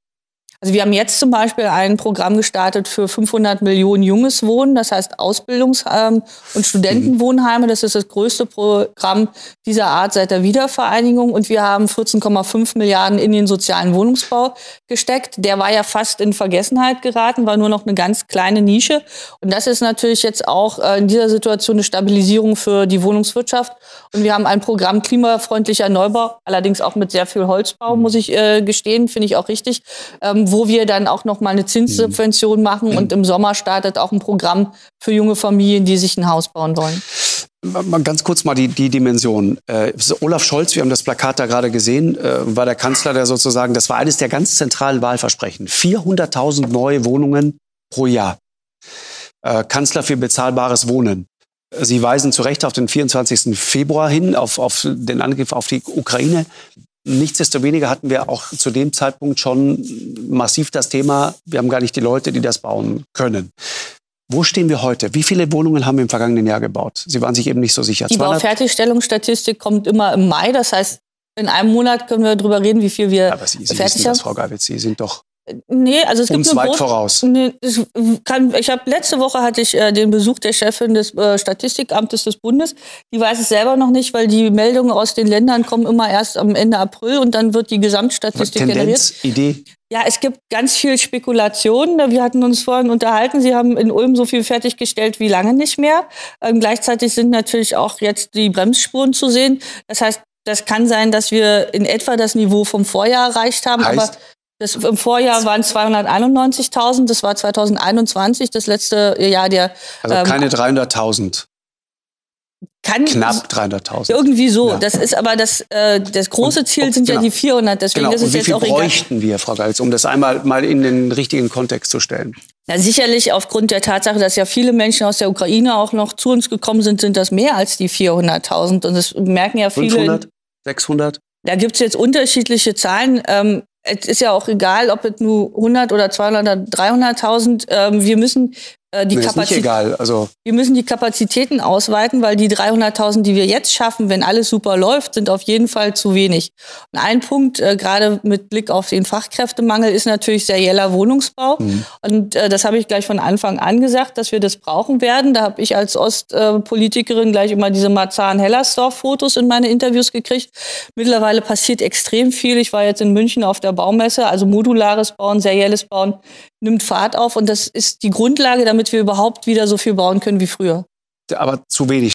Also wir haben jetzt zum Beispiel ein Programm gestartet für 500 Millionen junges Wohnen, das heißt Ausbildungs- ähm, und Studentenwohnheime. Das ist das größte Programm dieser Art seit der Wiedervereinigung. Und wir haben 14,5 Milliarden in den sozialen Wohnungsbau gesteckt. Der war ja fast in Vergessenheit geraten, war nur noch eine ganz kleine Nische. Und das ist natürlich jetzt auch äh, in dieser Situation eine Stabilisierung für die Wohnungswirtschaft. Und wir haben ein Programm klimafreundlicher Neubau, allerdings auch mit sehr viel Holzbau, muss ich äh, gestehen, finde ich auch richtig ähm, wo wir dann auch noch mal eine Zinssubvention mhm. machen und im Sommer startet auch ein Programm für junge Familien, die sich ein Haus bauen wollen. Mal ganz kurz mal die, die Dimension. Äh, Olaf Scholz, wir haben das Plakat da gerade gesehen, äh, war der Kanzler, der sozusagen, das war eines der ganz zentralen Wahlversprechen. 400.000 neue Wohnungen pro Jahr. Äh, Kanzler für bezahlbares Wohnen. Sie weisen zu Recht auf den 24. Februar hin, auf, auf den Angriff auf die Ukraine. Nichtsdestoweniger hatten wir auch zu dem Zeitpunkt schon massiv das Thema, wir haben gar nicht die Leute, die das bauen können. Wo stehen wir heute? Wie viele Wohnungen haben wir im vergangenen Jahr gebaut? Sie waren sich eben nicht so sicher. Die Baufertigstellungsstatistik kommt immer im Mai. Das heißt, in einem Monat können wir darüber reden, wie viel wir Aber Sie, Sie fertig haben. Das, Frau Geiwitz, Sie sind doch Nee, also es gibt Uns weit voraus. Nee, kann, ich habe letzte Woche hatte ich äh, den Besuch der Chefin des äh, Statistikamtes des Bundes. Die weiß es selber noch nicht, weil die Meldungen aus den Ländern kommen immer erst am Ende April und dann wird die Gesamtstatistik Tendenz, generiert. Idee? Ja, es gibt ganz viel Spekulation. Wir hatten uns vorhin unterhalten. Sie haben in Ulm so viel fertiggestellt wie lange nicht mehr. Ähm, gleichzeitig sind natürlich auch jetzt die Bremsspuren zu sehen. Das heißt, das kann sein, dass wir in etwa das Niveau vom Vorjahr erreicht haben. Heißt, aber das, Im Vorjahr waren 291.000, das war 2021, das letzte Jahr der. Also ähm, keine 300.000. Kann Knapp 300.000. Irgendwie so. Ja. Das ist aber das, äh, das große und, Ziel sind genau. ja die 400. Deswegen genau. ist es und wie jetzt viel auch bräuchten egal. wir, Frau Galz, um das einmal mal in den richtigen Kontext zu stellen? Ja, sicherlich aufgrund der Tatsache, dass ja viele Menschen aus der Ukraine auch noch zu uns gekommen sind, sind das mehr als die 400.000. Und das merken ja viele. 500, 600? Da gibt es jetzt unterschiedliche Zahlen. Ähm, es ist ja auch egal, ob es nur 100 oder 200 oder 300.000. Ähm, wir müssen äh, die Kapazität also wir müssen die Kapazitäten ausweiten, weil die 300.000, die wir jetzt schaffen, wenn alles super läuft, sind auf jeden Fall zu wenig. Und ein Punkt, äh, gerade mit Blick auf den Fachkräftemangel, ist natürlich serieller Wohnungsbau. Mhm. Und äh, das habe ich gleich von Anfang an gesagt, dass wir das brauchen werden. Da habe ich als Ostpolitikerin gleich immer diese Marzahn-Hellersdorf-Fotos in meine Interviews gekriegt. Mittlerweile passiert extrem viel. Ich war jetzt in München auf der Baumesse, also modulares Bauen, serielles Bauen nimmt Fahrt auf und das ist die Grundlage, damit wir überhaupt wieder so viel bauen können wie früher. Aber zu wenig.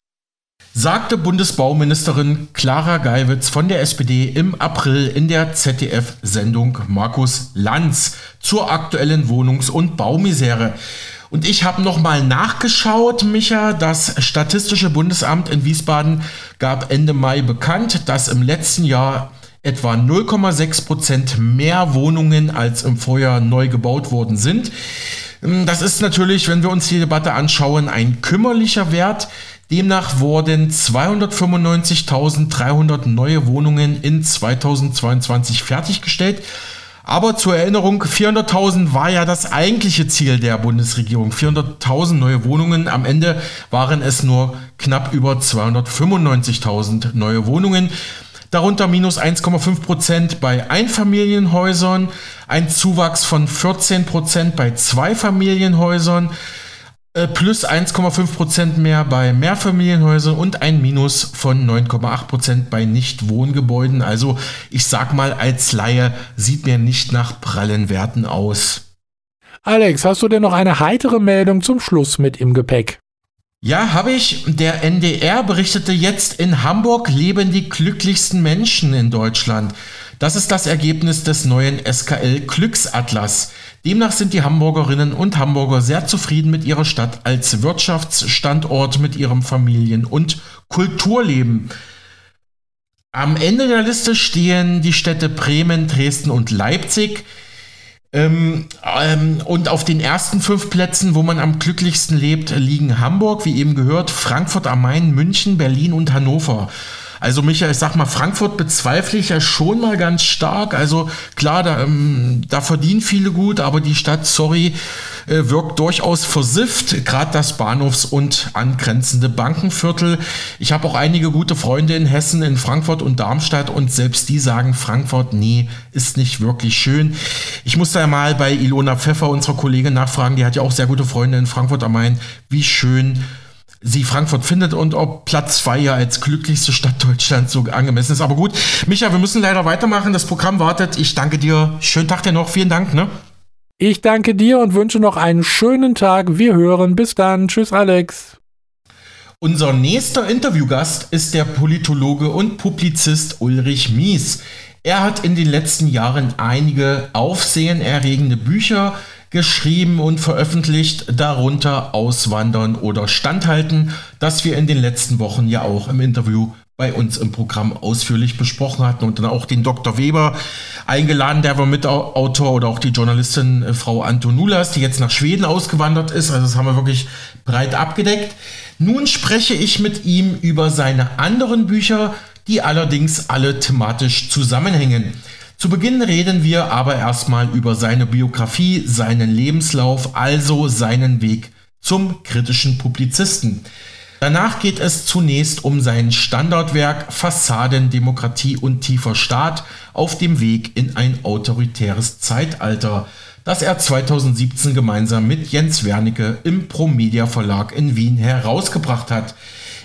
Sagte Bundesbauministerin Clara Geiwitz von der SPD im April in der ZDF-Sendung Markus Lanz zur aktuellen Wohnungs- und Baumisere. Und ich habe nochmal nachgeschaut, Micha. Das Statistische Bundesamt in Wiesbaden gab Ende Mai bekannt, dass im letzten Jahr etwa 0,6 Prozent mehr Wohnungen als im Vorjahr neu gebaut worden sind. Ähm, das ist natürlich, wenn wir uns die Debatte anschauen, ein kümmerlicher Wert. Demnach wurden 295.300 neue Wohnungen in 2022 fertiggestellt. Aber zur Erinnerung, 400.000 war ja das eigentliche Ziel der Bundesregierung. 400.000 neue Wohnungen. Am Ende waren es nur knapp über 295.000 neue Wohnungen darunter minus 1,5 Prozent bei Einfamilienhäusern, ein Zuwachs von 14 Prozent bei Zweifamilienhäusern, äh, plus 1,5 Prozent mehr bei Mehrfamilienhäusern und ein Minus von 9,8 Prozent bei Nichtwohngebäuden. Also ich sag mal, als Laie sieht mir nicht nach prallen Werten aus. Alex, hast du denn noch eine heitere Meldung zum Schluss mit im Gepäck? Ja, habe ich. Der NDR berichtete jetzt, in Hamburg leben die glücklichsten Menschen in Deutschland. Das ist das Ergebnis des neuen SKL Glücksatlas. Demnach sind die Hamburgerinnen und Hamburger sehr zufrieden mit ihrer Stadt als Wirtschaftsstandort mit ihrem Familien- und Kulturleben. Am Ende der Liste stehen die Städte Bremen, Dresden und Leipzig. Ähm, ähm, und auf den ersten fünf Plätzen, wo man am glücklichsten lebt, liegen Hamburg, wie eben gehört, Frankfurt am Main, München, Berlin und Hannover. Also Michael, ich sag mal, Frankfurt bezweifle ich ja schon mal ganz stark. Also klar, da, ähm, da verdienen viele gut, aber die Stadt, sorry, äh, wirkt durchaus versifft, gerade das Bahnhofs- und angrenzende Bankenviertel. Ich habe auch einige gute Freunde in Hessen, in Frankfurt und Darmstadt und selbst die sagen, Frankfurt, nee, ist nicht wirklich schön. Ich muss da mal bei Ilona Pfeffer, unserer Kollegin, nachfragen, die hat ja auch sehr gute Freunde in Frankfurt am Main, wie schön sie Frankfurt findet und ob Platz 2 ja als glücklichste Stadt Deutschlands so angemessen ist. Aber gut, Micha, wir müssen leider weitermachen. Das Programm wartet. Ich danke dir. Schönen Tag dir noch. Vielen Dank. Ne? Ich danke dir und wünsche noch einen schönen Tag. Wir hören. Bis dann. Tschüss, Alex. Unser nächster Interviewgast ist der Politologe und Publizist Ulrich Mies. Er hat in den letzten Jahren einige aufsehenerregende Bücher geschrieben und veröffentlicht, darunter Auswandern oder Standhalten, das wir in den letzten Wochen ja auch im Interview bei uns im Programm ausführlich besprochen hatten und dann auch den Dr. Weber eingeladen, der war Mitautor oder auch die Journalistin äh, Frau Antonulas, die jetzt nach Schweden ausgewandert ist. Also das haben wir wirklich breit abgedeckt. Nun spreche ich mit ihm über seine anderen Bücher, die allerdings alle thematisch zusammenhängen. Zu Beginn reden wir aber erstmal über seine Biografie, seinen Lebenslauf, also seinen Weg zum kritischen Publizisten. Danach geht es zunächst um sein Standardwerk Fassaden, Demokratie und tiefer Staat auf dem Weg in ein autoritäres Zeitalter, das er 2017 gemeinsam mit Jens Wernicke im Promedia Verlag in Wien herausgebracht hat.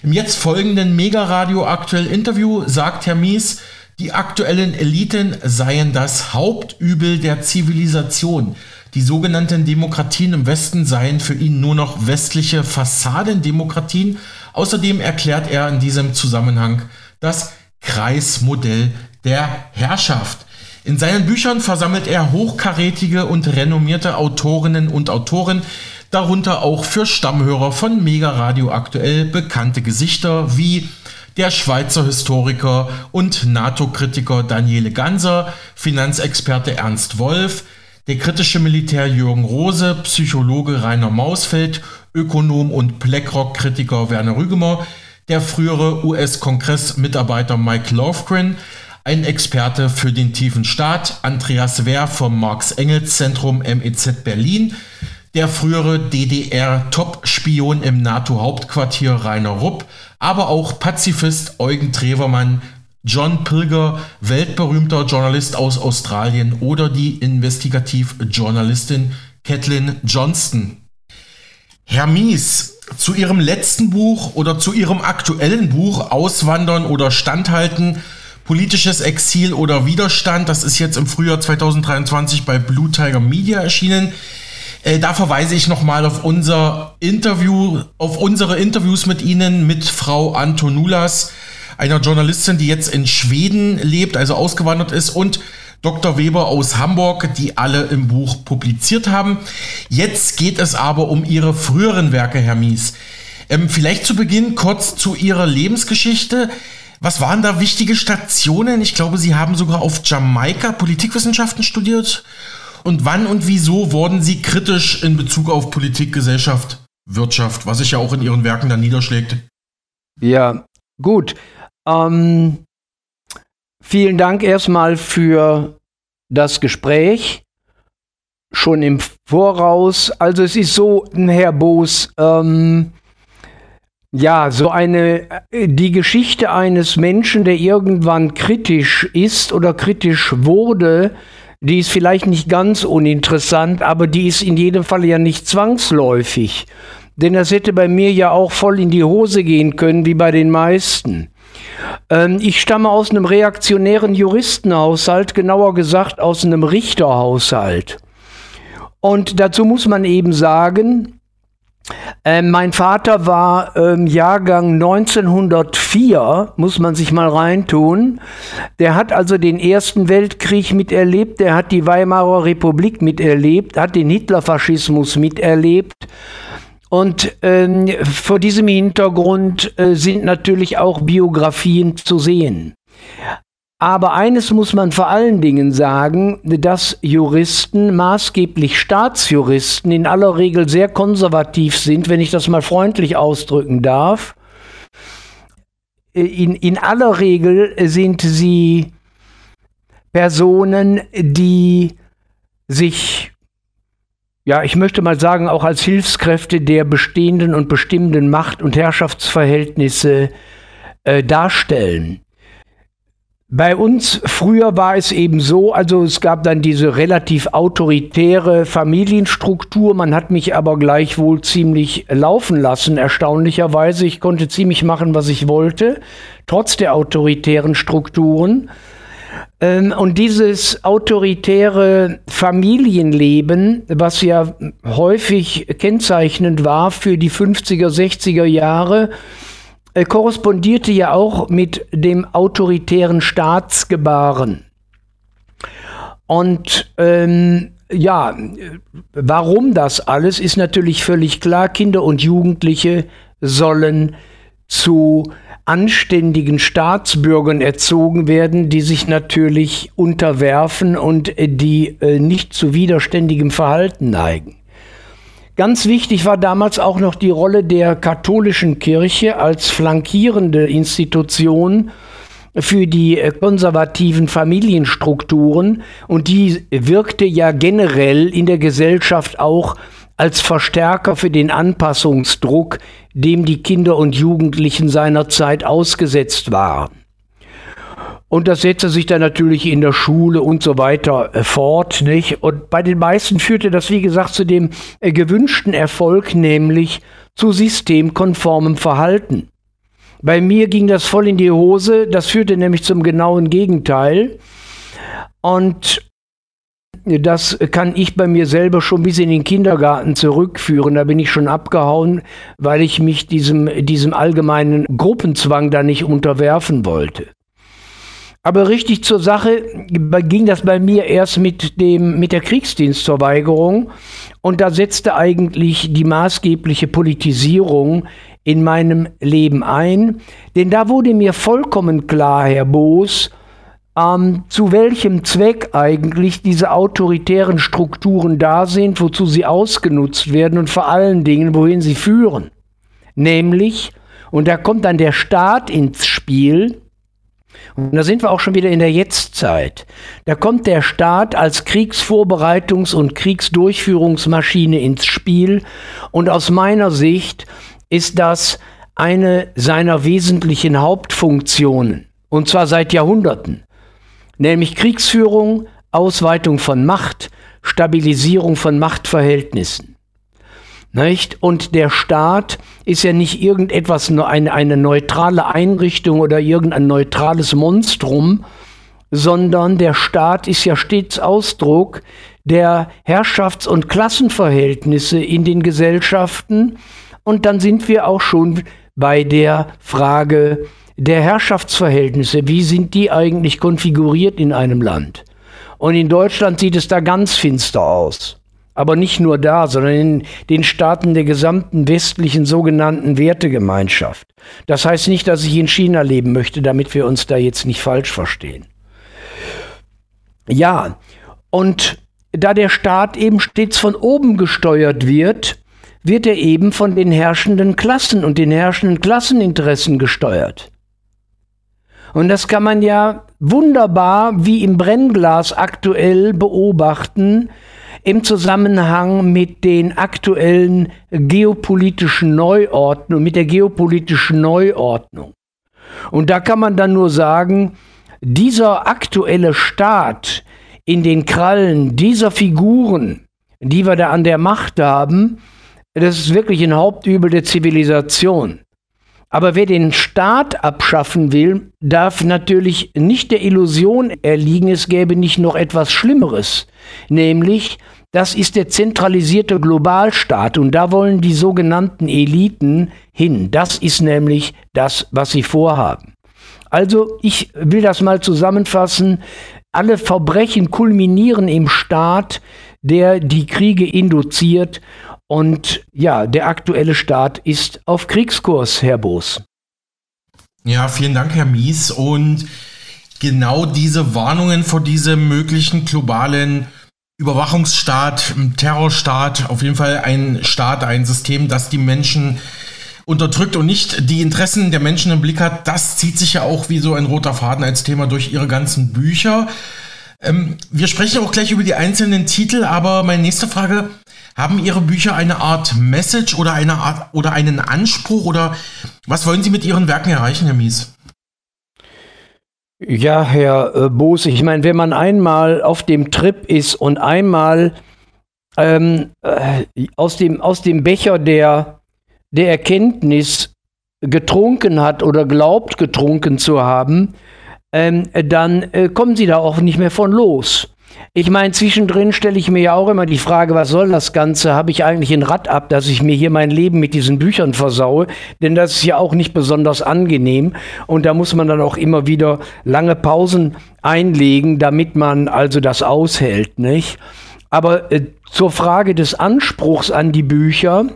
Im jetzt folgenden Mega Radio Aktuell Interview sagt Herr Mies, die aktuellen Eliten seien das Hauptübel der Zivilisation. Die sogenannten Demokratien im Westen seien für ihn nur noch westliche Fassadendemokratien. Außerdem erklärt er in diesem Zusammenhang das Kreismodell der Herrschaft. In seinen Büchern versammelt er hochkarätige und renommierte Autorinnen und Autoren, darunter auch für Stammhörer von Mega Radio aktuell bekannte Gesichter wie der Schweizer Historiker und NATO-Kritiker Daniele Ganser, Finanzexperte Ernst Wolf, der kritische Militär Jürgen Rose, Psychologe Rainer Mausfeld, Ökonom und BlackRock-Kritiker Werner Rügemer, der frühere US-Kongress-Mitarbeiter Mike Lofgren, ein Experte für den tiefen Staat, Andreas Wehr vom Marx-Engels-Zentrum MEZ Berlin, der frühere DDR-Top-Spion im NATO-Hauptquartier Rainer Rupp, aber auch Pazifist Eugen Trevermann, John Pilger, weltberühmter Journalist aus Australien oder die Investigativjournalistin Kathleen Johnston. Herr Mies, zu Ihrem letzten Buch oder zu Ihrem aktuellen Buch Auswandern oder Standhalten, politisches Exil oder Widerstand, das ist jetzt im Frühjahr 2023 bei Blue Tiger Media erschienen. Äh, da verweise ich nochmal auf unser Interview, auf unsere Interviews mit Ihnen, mit Frau Antonulas einer Journalistin, die jetzt in Schweden lebt, also ausgewandert ist, und Dr. Weber aus Hamburg, die alle im Buch publiziert haben. Jetzt geht es aber um ihre früheren Werke, Herr Mies. Ähm, vielleicht zu Beginn kurz zu Ihrer Lebensgeschichte. Was waren da wichtige Stationen? Ich glaube, Sie haben sogar auf Jamaika Politikwissenschaften studiert. Und wann und wieso wurden Sie kritisch in Bezug auf Politik, Gesellschaft, Wirtschaft, was sich ja auch in Ihren Werken dann niederschlägt? Ja, gut. Ähm, vielen Dank erstmal für das Gespräch. Schon im Voraus. Also es ist so, Herr Boos, ähm, ja, so eine, die Geschichte eines Menschen, der irgendwann kritisch ist oder kritisch wurde, die ist vielleicht nicht ganz uninteressant, aber die ist in jedem Fall ja nicht zwangsläufig. Denn das hätte bei mir ja auch voll in die Hose gehen können, wie bei den meisten. Ähm, ich stamme aus einem reaktionären Juristenhaushalt, genauer gesagt aus einem Richterhaushalt. Und dazu muss man eben sagen, äh, mein Vater war ähm, Jahrgang 1904, muss man sich mal reintun. Der hat also den Ersten Weltkrieg miterlebt, der hat die Weimarer Republik miterlebt, hat den Hitlerfaschismus miterlebt und ähm, vor diesem Hintergrund äh, sind natürlich auch Biografien zu sehen. Aber eines muss man vor allen Dingen sagen, dass Juristen, maßgeblich Staatsjuristen, in aller Regel sehr konservativ sind, wenn ich das mal freundlich ausdrücken darf. In, in aller Regel sind sie Personen, die sich ja, ich möchte mal sagen, auch als Hilfskräfte der bestehenden und bestimmenden Macht- und Herrschaftsverhältnisse äh, darstellen. Bei uns früher war es eben so, also es gab dann diese relativ autoritäre Familienstruktur, man hat mich aber gleichwohl ziemlich laufen lassen, erstaunlicherweise. Ich konnte ziemlich machen, was ich wollte, trotz der autoritären Strukturen. Ähm, und dieses autoritäre Familienleben, was ja häufig kennzeichnend war für die 50er, 60er Jahre, äh, korrespondierte ja auch mit dem autoritären Staatsgebaren. Und ähm, ja, warum das alles ist natürlich völlig klar. Kinder und Jugendliche sollen zu anständigen Staatsbürgern erzogen werden, die sich natürlich unterwerfen und die äh, nicht zu widerständigem Verhalten neigen. Ganz wichtig war damals auch noch die Rolle der katholischen Kirche als flankierende Institution für die äh, konservativen Familienstrukturen und die wirkte ja generell in der Gesellschaft auch als Verstärker für den Anpassungsdruck, dem die Kinder und Jugendlichen seiner Zeit ausgesetzt waren. Und das setzte sich dann natürlich in der Schule und so weiter äh, fort, nicht? Und bei den meisten führte das, wie gesagt, zu dem äh, gewünschten Erfolg, nämlich zu systemkonformem Verhalten. Bei mir ging das voll in die Hose, das führte nämlich zum genauen Gegenteil. Und das kann ich bei mir selber schon bis in den Kindergarten zurückführen. Da bin ich schon abgehauen, weil ich mich diesem, diesem allgemeinen Gruppenzwang da nicht unterwerfen wollte. Aber richtig zur Sache ging das bei mir erst mit, dem, mit der Kriegsdienstverweigerung. Und da setzte eigentlich die maßgebliche Politisierung in meinem Leben ein. Denn da wurde mir vollkommen klar, Herr Boos, ähm, zu welchem Zweck eigentlich diese autoritären Strukturen da sind, wozu sie ausgenutzt werden und vor allen Dingen, wohin sie führen. Nämlich, und da kommt dann der Staat ins Spiel, und da sind wir auch schon wieder in der Jetztzeit. Da kommt der Staat als Kriegsvorbereitungs- und Kriegsdurchführungsmaschine ins Spiel. Und aus meiner Sicht ist das eine seiner wesentlichen Hauptfunktionen. Und zwar seit Jahrhunderten. Nämlich Kriegsführung, Ausweitung von Macht, Stabilisierung von Machtverhältnissen. Nicht? Und der Staat ist ja nicht irgendetwas, eine, eine neutrale Einrichtung oder irgendein neutrales Monstrum, sondern der Staat ist ja stets Ausdruck der Herrschafts- und Klassenverhältnisse in den Gesellschaften. Und dann sind wir auch schon bei der Frage der Herrschaftsverhältnisse. Wie sind die eigentlich konfiguriert in einem Land? Und in Deutschland sieht es da ganz finster aus. Aber nicht nur da, sondern in den Staaten der gesamten westlichen sogenannten Wertegemeinschaft. Das heißt nicht, dass ich in China leben möchte, damit wir uns da jetzt nicht falsch verstehen. Ja, und da der Staat eben stets von oben gesteuert wird, wird er eben von den herrschenden Klassen und den herrschenden Klasseninteressen gesteuert. Und das kann man ja wunderbar wie im Brennglas aktuell beobachten, im Zusammenhang mit den aktuellen geopolitischen Neuordnung, mit der geopolitischen Neuordnung. Und da kann man dann nur sagen, dieser aktuelle Staat in den Krallen dieser Figuren, die wir da an der Macht haben, das ist wirklich ein Hauptübel der Zivilisation. Aber wer den Staat abschaffen will, darf natürlich nicht der Illusion erliegen, es gäbe nicht noch etwas Schlimmeres, nämlich das ist der zentralisierte Globalstaat und da wollen die sogenannten Eliten hin. Das ist nämlich das, was sie vorhaben. Also ich will das mal zusammenfassen. Alle Verbrechen kulminieren im Staat, der die Kriege induziert und ja, der aktuelle Staat ist auf Kriegskurs, Herr Boos. Ja, vielen Dank, Herr Mies. Und genau diese Warnungen vor diesem möglichen globalen Überwachungsstaat, Terrorstaat, auf jeden Fall ein Staat, ein System, das die Menschen unterdrückt und nicht die Interessen der Menschen im Blick hat, das zieht sich ja auch wie so ein roter Faden als Thema durch ihre ganzen Bücher. Ähm, wir sprechen auch gleich über die einzelnen Titel, aber meine nächste Frage, haben Ihre Bücher eine Art Message oder eine Art oder einen Anspruch oder was wollen Sie mit Ihren Werken erreichen, Herr Mies? Ja, Herr äh, Boos, ich meine, wenn man einmal auf dem Trip ist und einmal ähm, äh, aus, dem, aus dem Becher der, der Erkenntnis getrunken hat oder glaubt getrunken zu haben, ähm, dann äh, kommen sie da auch nicht mehr von los. Ich meine, zwischendrin stelle ich mir ja auch immer die Frage, was soll das Ganze? Habe ich eigentlich ein Rad ab, dass ich mir hier mein Leben mit diesen Büchern versaue? Denn das ist ja auch nicht besonders angenehm. Und da muss man dann auch immer wieder lange Pausen einlegen, damit man also das aushält, nicht? Aber äh, zur Frage des Anspruchs an die Bücher,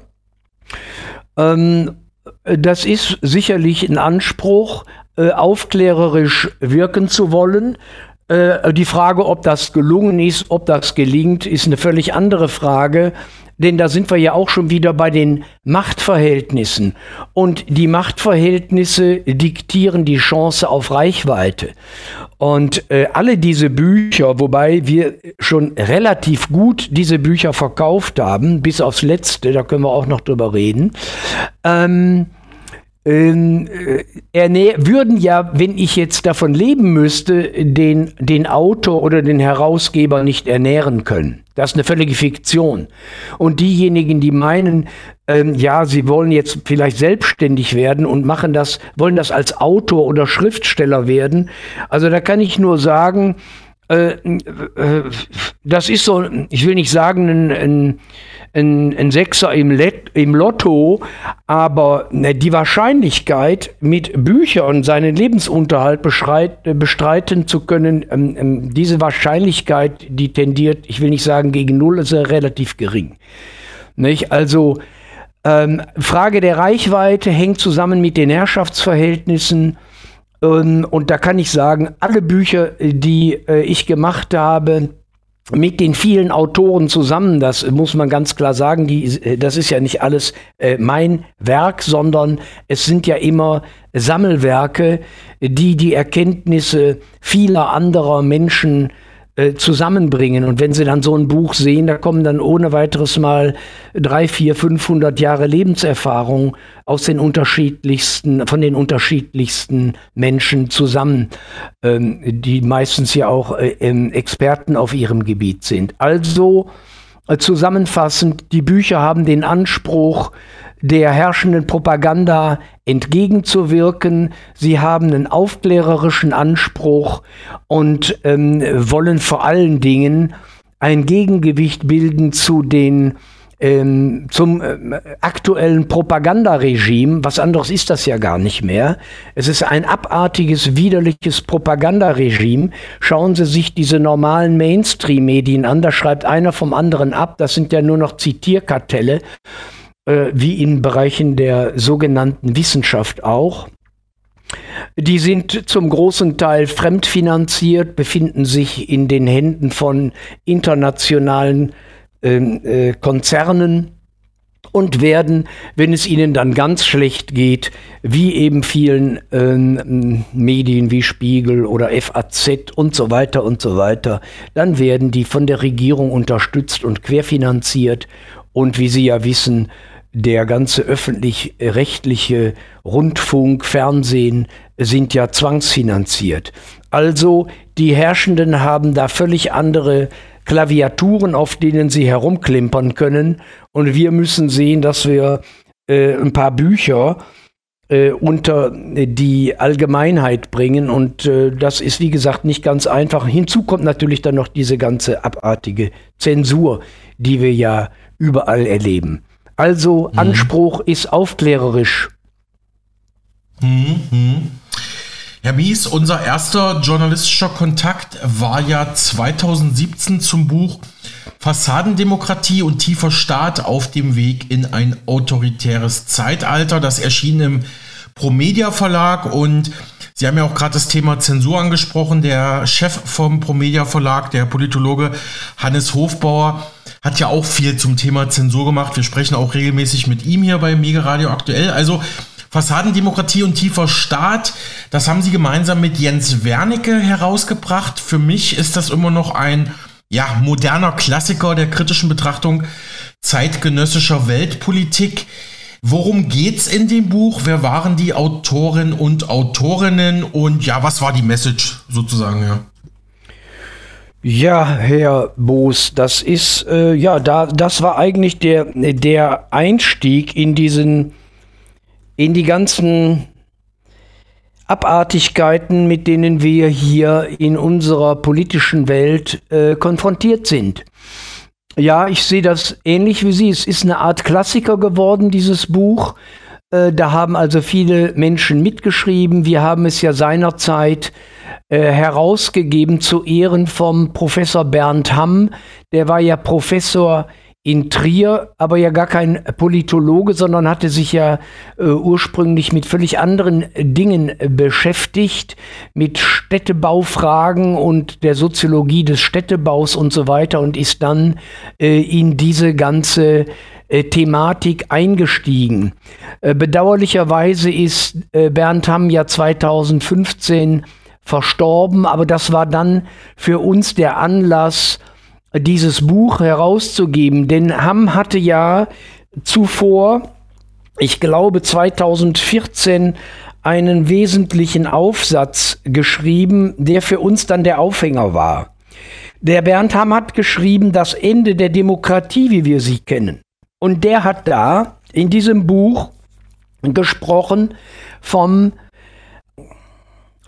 ähm, das ist sicherlich ein Anspruch, äh, aufklärerisch wirken zu wollen. Äh, die Frage, ob das gelungen ist, ob das gelingt, ist eine völlig andere Frage. Denn da sind wir ja auch schon wieder bei den Machtverhältnissen. Und die Machtverhältnisse diktieren die Chance auf Reichweite. Und äh, alle diese Bücher, wobei wir schon relativ gut diese Bücher verkauft haben, bis aufs letzte, da können wir auch noch drüber reden, ähm, ähm, äh, würden ja, wenn ich jetzt davon leben müsste, den, den Autor oder den Herausgeber nicht ernähren können. Das ist eine völlige Fiktion. Und diejenigen, die meinen, ähm, ja, sie wollen jetzt vielleicht selbstständig werden und machen das, wollen das als Autor oder Schriftsteller werden. Also da kann ich nur sagen, äh, äh, das ist so, ich will nicht sagen, ein, ein ein, ein Sechser im, Let im Lotto, aber ne, die Wahrscheinlichkeit, mit Büchern seinen Lebensunterhalt bestreiten zu können, ähm, ähm, diese Wahrscheinlichkeit, die tendiert, ich will nicht sagen gegen Null, ist ja relativ gering. Nicht? Also ähm, Frage der Reichweite hängt zusammen mit den Herrschaftsverhältnissen. Ähm, und da kann ich sagen, alle Bücher, die äh, ich gemacht habe, mit den vielen Autoren zusammen, das muss man ganz klar sagen, die, das ist ja nicht alles äh, mein Werk, sondern es sind ja immer Sammelwerke, die die Erkenntnisse vieler anderer Menschen äh, zusammenbringen. Und wenn Sie dann so ein Buch sehen, da kommen dann ohne weiteres mal drei, vier, 500 Jahre Lebenserfahrung aus den unterschiedlichsten, von den unterschiedlichsten Menschen zusammen, ähm, die meistens ja auch äh, Experten auf ihrem Gebiet sind. Also äh, zusammenfassend, die Bücher haben den Anspruch, der herrschenden Propaganda entgegenzuwirken. Sie haben einen aufklärerischen Anspruch und ähm, wollen vor allen Dingen ein Gegengewicht bilden zu den ähm, zum äh, aktuellen Propagandaregime. Was anderes ist das ja gar nicht mehr. Es ist ein abartiges, widerliches Propagandaregime. Schauen Sie sich diese normalen Mainstream-Medien an. Da schreibt einer vom anderen ab. Das sind ja nur noch Zitierkartelle äh, wie in Bereichen der sogenannten Wissenschaft auch. Die sind zum großen Teil fremdfinanziert, befinden sich in den Händen von internationalen ähm, äh, Konzernen und werden, wenn es ihnen dann ganz schlecht geht, wie eben vielen ähm, Medien wie Spiegel oder FAZ und so weiter und so weiter, dann werden die von der Regierung unterstützt und querfinanziert und wie Sie ja wissen, der ganze öffentlich-rechtliche Rundfunk, Fernsehen sind ja zwangsfinanziert. Also die Herrschenden haben da völlig andere Klaviaturen, auf denen sie herumklimpern können. Und wir müssen sehen, dass wir äh, ein paar Bücher äh, unter die Allgemeinheit bringen. Und äh, das ist, wie gesagt, nicht ganz einfach. Hinzu kommt natürlich dann noch diese ganze abartige Zensur, die wir ja überall erleben. Also mhm. Anspruch ist aufklärerisch. Mhm. Herr Mies, unser erster journalistischer Kontakt war ja 2017 zum Buch Fassadendemokratie und tiefer Staat auf dem Weg in ein autoritäres Zeitalter. Das erschien im Promedia Verlag und Sie haben ja auch gerade das Thema Zensur angesprochen. Der Chef vom Promedia Verlag, der Politologe Hannes Hofbauer, hat ja auch viel zum Thema Zensur gemacht. Wir sprechen auch regelmäßig mit ihm hier bei Mega Radio aktuell. Also Fassadendemokratie und tiefer Staat, das haben sie gemeinsam mit Jens Wernicke herausgebracht. Für mich ist das immer noch ein ja, moderner Klassiker der kritischen Betrachtung zeitgenössischer Weltpolitik. Worum geht's in dem Buch? Wer waren die Autoren und Autorinnen? Und ja, was war die Message sozusagen? Ja. Ja, Herr Boos, das ist äh, ja da, das war eigentlich der der Einstieg in diesen in die ganzen Abartigkeiten, mit denen wir hier in unserer politischen Welt äh, konfrontiert sind. Ja, ich sehe das ähnlich wie Sie. Es ist eine Art Klassiker geworden, dieses Buch. Äh, da haben also viele Menschen mitgeschrieben. Wir haben es ja seinerzeit äh, herausgegeben zu Ehren vom Professor Bernd Hamm. Der war ja Professor in Trier, aber ja gar kein Politologe, sondern hatte sich ja äh, ursprünglich mit völlig anderen Dingen beschäftigt, mit Städtebaufragen und der Soziologie des Städtebaus und so weiter und ist dann äh, in diese ganze äh, Thematik eingestiegen. Äh, bedauerlicherweise ist äh, Bernd Hamm ja 2015 verstorben, aber das war dann für uns der Anlass, dieses Buch herauszugeben. Denn Hamm hatte ja zuvor, ich glaube 2014, einen wesentlichen Aufsatz geschrieben, der für uns dann der Aufhänger war. Der Bernd Hamm hat geschrieben, das Ende der Demokratie, wie wir sie kennen. Und der hat da in diesem Buch gesprochen vom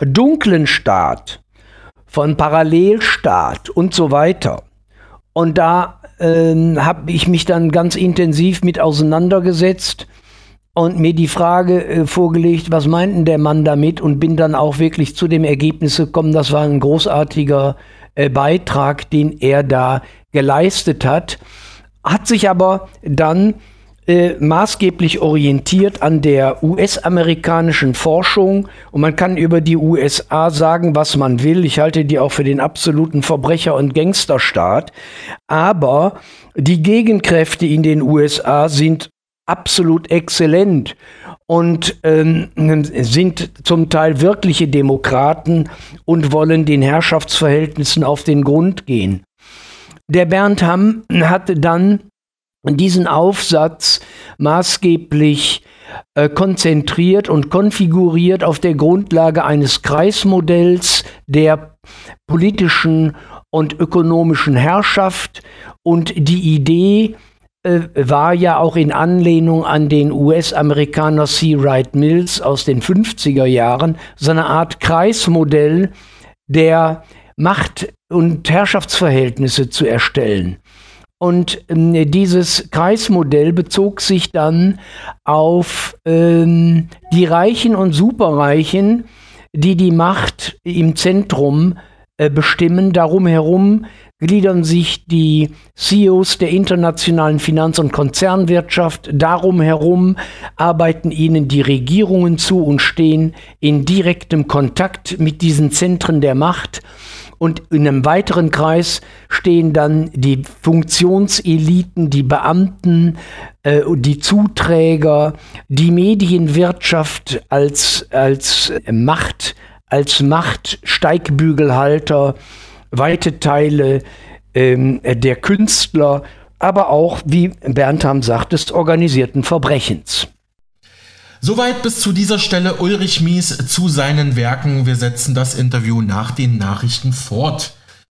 dunklen Staat, von Parallelstaat und so weiter. Und da äh, habe ich mich dann ganz intensiv mit auseinandergesetzt und mir die Frage äh, vorgelegt, was meint denn der Mann damit? Und bin dann auch wirklich zu dem Ergebnis gekommen, das war ein großartiger äh, Beitrag, den er da geleistet hat. Hat sich aber dann äh, maßgeblich orientiert an der US-amerikanischen Forschung. Und man kann über die USA sagen, was man will. Ich halte die auch für den absoluten Verbrecher- und Gangsterstaat. Aber die Gegenkräfte in den USA sind absolut exzellent und ähm, sind zum Teil wirkliche Demokraten und wollen den Herrschaftsverhältnissen auf den Grund gehen. Der Bernd Hamm hatte dann diesen Aufsatz maßgeblich äh, konzentriert und konfiguriert auf der Grundlage eines Kreismodells der politischen und ökonomischen Herrschaft und die Idee äh, war ja auch in Anlehnung an den US-Amerikaner C. Wright Mills aus den 50er Jahren so eine Art Kreismodell der Macht- und Herrschaftsverhältnisse zu erstellen. Und ähm, dieses Kreismodell bezog sich dann auf ähm, die Reichen und Superreichen, die die Macht im Zentrum äh, bestimmen. Darum herum gliedern sich die CEOs der internationalen Finanz- und Konzernwirtschaft. Darum herum arbeiten ihnen die Regierungen zu und stehen in direktem Kontakt mit diesen Zentren der Macht. Und in einem weiteren Kreis stehen dann die Funktionseliten, die Beamten, äh, die Zuträger, die Medienwirtschaft als, als Macht, als Machtsteigbügelhalter, weite Teile ähm, der Künstler, aber auch, wie Berntham sagt, des organisierten Verbrechens. Soweit bis zu dieser Stelle Ulrich Mies zu seinen Werken. Wir setzen das Interview nach den Nachrichten fort.